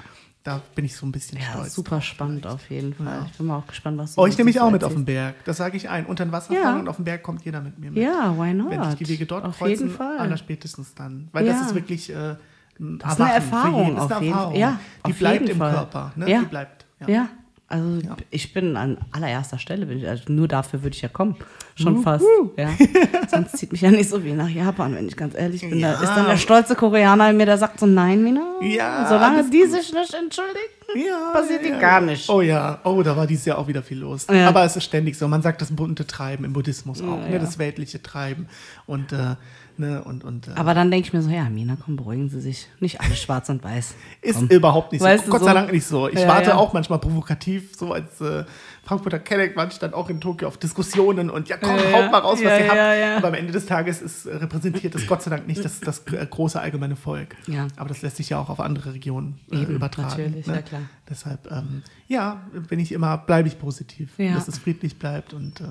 Da bin ich so ein bisschen Ja, stolz. super spannend vielleicht. auf jeden Fall. Ich bin mal auch gespannt, was du Euch uns nehme ich so auch mit auf den. Berg. Das sage ich ein. Unter den Wasser Ja. fahren und auf den Berg kommt jeder mit mir mit. Ja, why not? Wenn sich die Wege dort auf kreuzen, jeden Fall. allerspätestens dann. Weil Ja. das ist wirklich äh, ein Das ist eine Erwachen für Erfahrung jeden. Das ist eine jeden Erfahrung. Fall. Ja, Die bleibt jeden im Fall. Körper. Ne? Ja. Die bleibt. Ja. Also Ja. ich bin an allererster Stelle, bin ich, also nur dafür würde ich ja kommen. Schon fast. Ja. Sonst zieht mich ja nicht so wie nach Japan, wenn ich ganz ehrlich bin. Da Ja. ist dann der stolze Koreaner in mir, der sagt so, nein, Mina, Ja, solange die sich nicht entschuldigen, passiert dir gar nicht. Oh ja, oh, da war dieses Jahr auch wieder viel los. Aber es ist ständig so. Man sagt das bunte Treiben im Buddhismus auch, ne? das weltliche Treiben. Und, äh, ne, und, und äh, Aber dann denke ich mir so, ja, Mina, komm, beruhigen Sie sich. Nicht alles schwarz und weiß. ist Komm. überhaupt nicht Weißt so. Gott so- sei Dank nicht so. Ich Ja, warte ja. auch manchmal provokativ, so als äh, Frankfurter Kenneck war ich dann auch in Tokio auf Diskussionen und ja, komm, Ja, haut mal raus, was ihr habt. Aber am Ende des Tages ist, äh, repräsentiert das Gott sei Dank nicht das, das gr- große allgemeine Volk. Ja. Aber das lässt sich ja auch auf andere Regionen äh, Eben, übertragen. natürlich, ne? ja, klar. Deshalb, ähm, ja, bin ich immer, bleibe ich positiv, dass es friedlich bleibt und äh.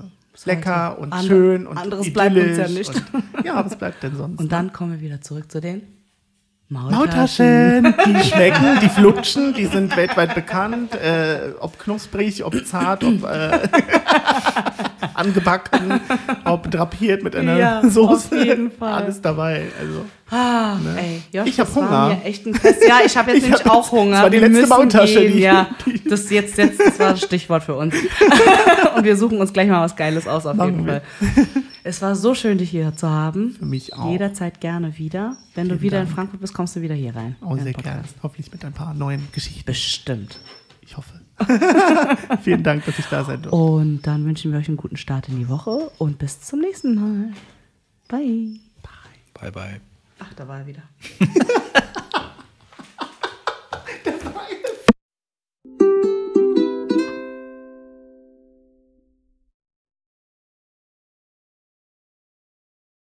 Lecker und Ander- schön und anderes bleibt uns ja nicht. Und, ja, was bleibt denn sonst? Und dann kommen wir wieder zurück zu den Maultaschen. Maultaschen, die schmecken, die flutschen, die sind weltweit bekannt, äh, ob knusprig, ob zart, ob äh, angebacken, ob drapiert mit einer Ja, Soße. auf jeden Fall. Alles dabei. Also. Ah, ey, Josh, Ich hab das war Hunger. Ja, ich habe jetzt Ich nämlich hab auch Hunger. das war die Wir letzte gehen. die- ja, das jetzt, jetzt, das war das Stichwort für uns. Und wir suchen uns gleich mal was Geiles aus, auf jeden Machen wir. Fall. Es war so schön, dich hier zu haben. Für mich auch. Jederzeit gerne wieder. Wenn du Vielen wieder in Dank. Frankfurt bist, kommst du wieder hier rein. Oh, in sehr gerne. Hoffentlich mit ein paar neuen Geschichten. Bestimmt. Ich hoffe. Vielen Dank, dass ich da sein durfte. Und dann wünschen wir euch einen guten Start in die Woche und bis zum nächsten Mal. Bye. Bye, bye. Ach, da war er wieder.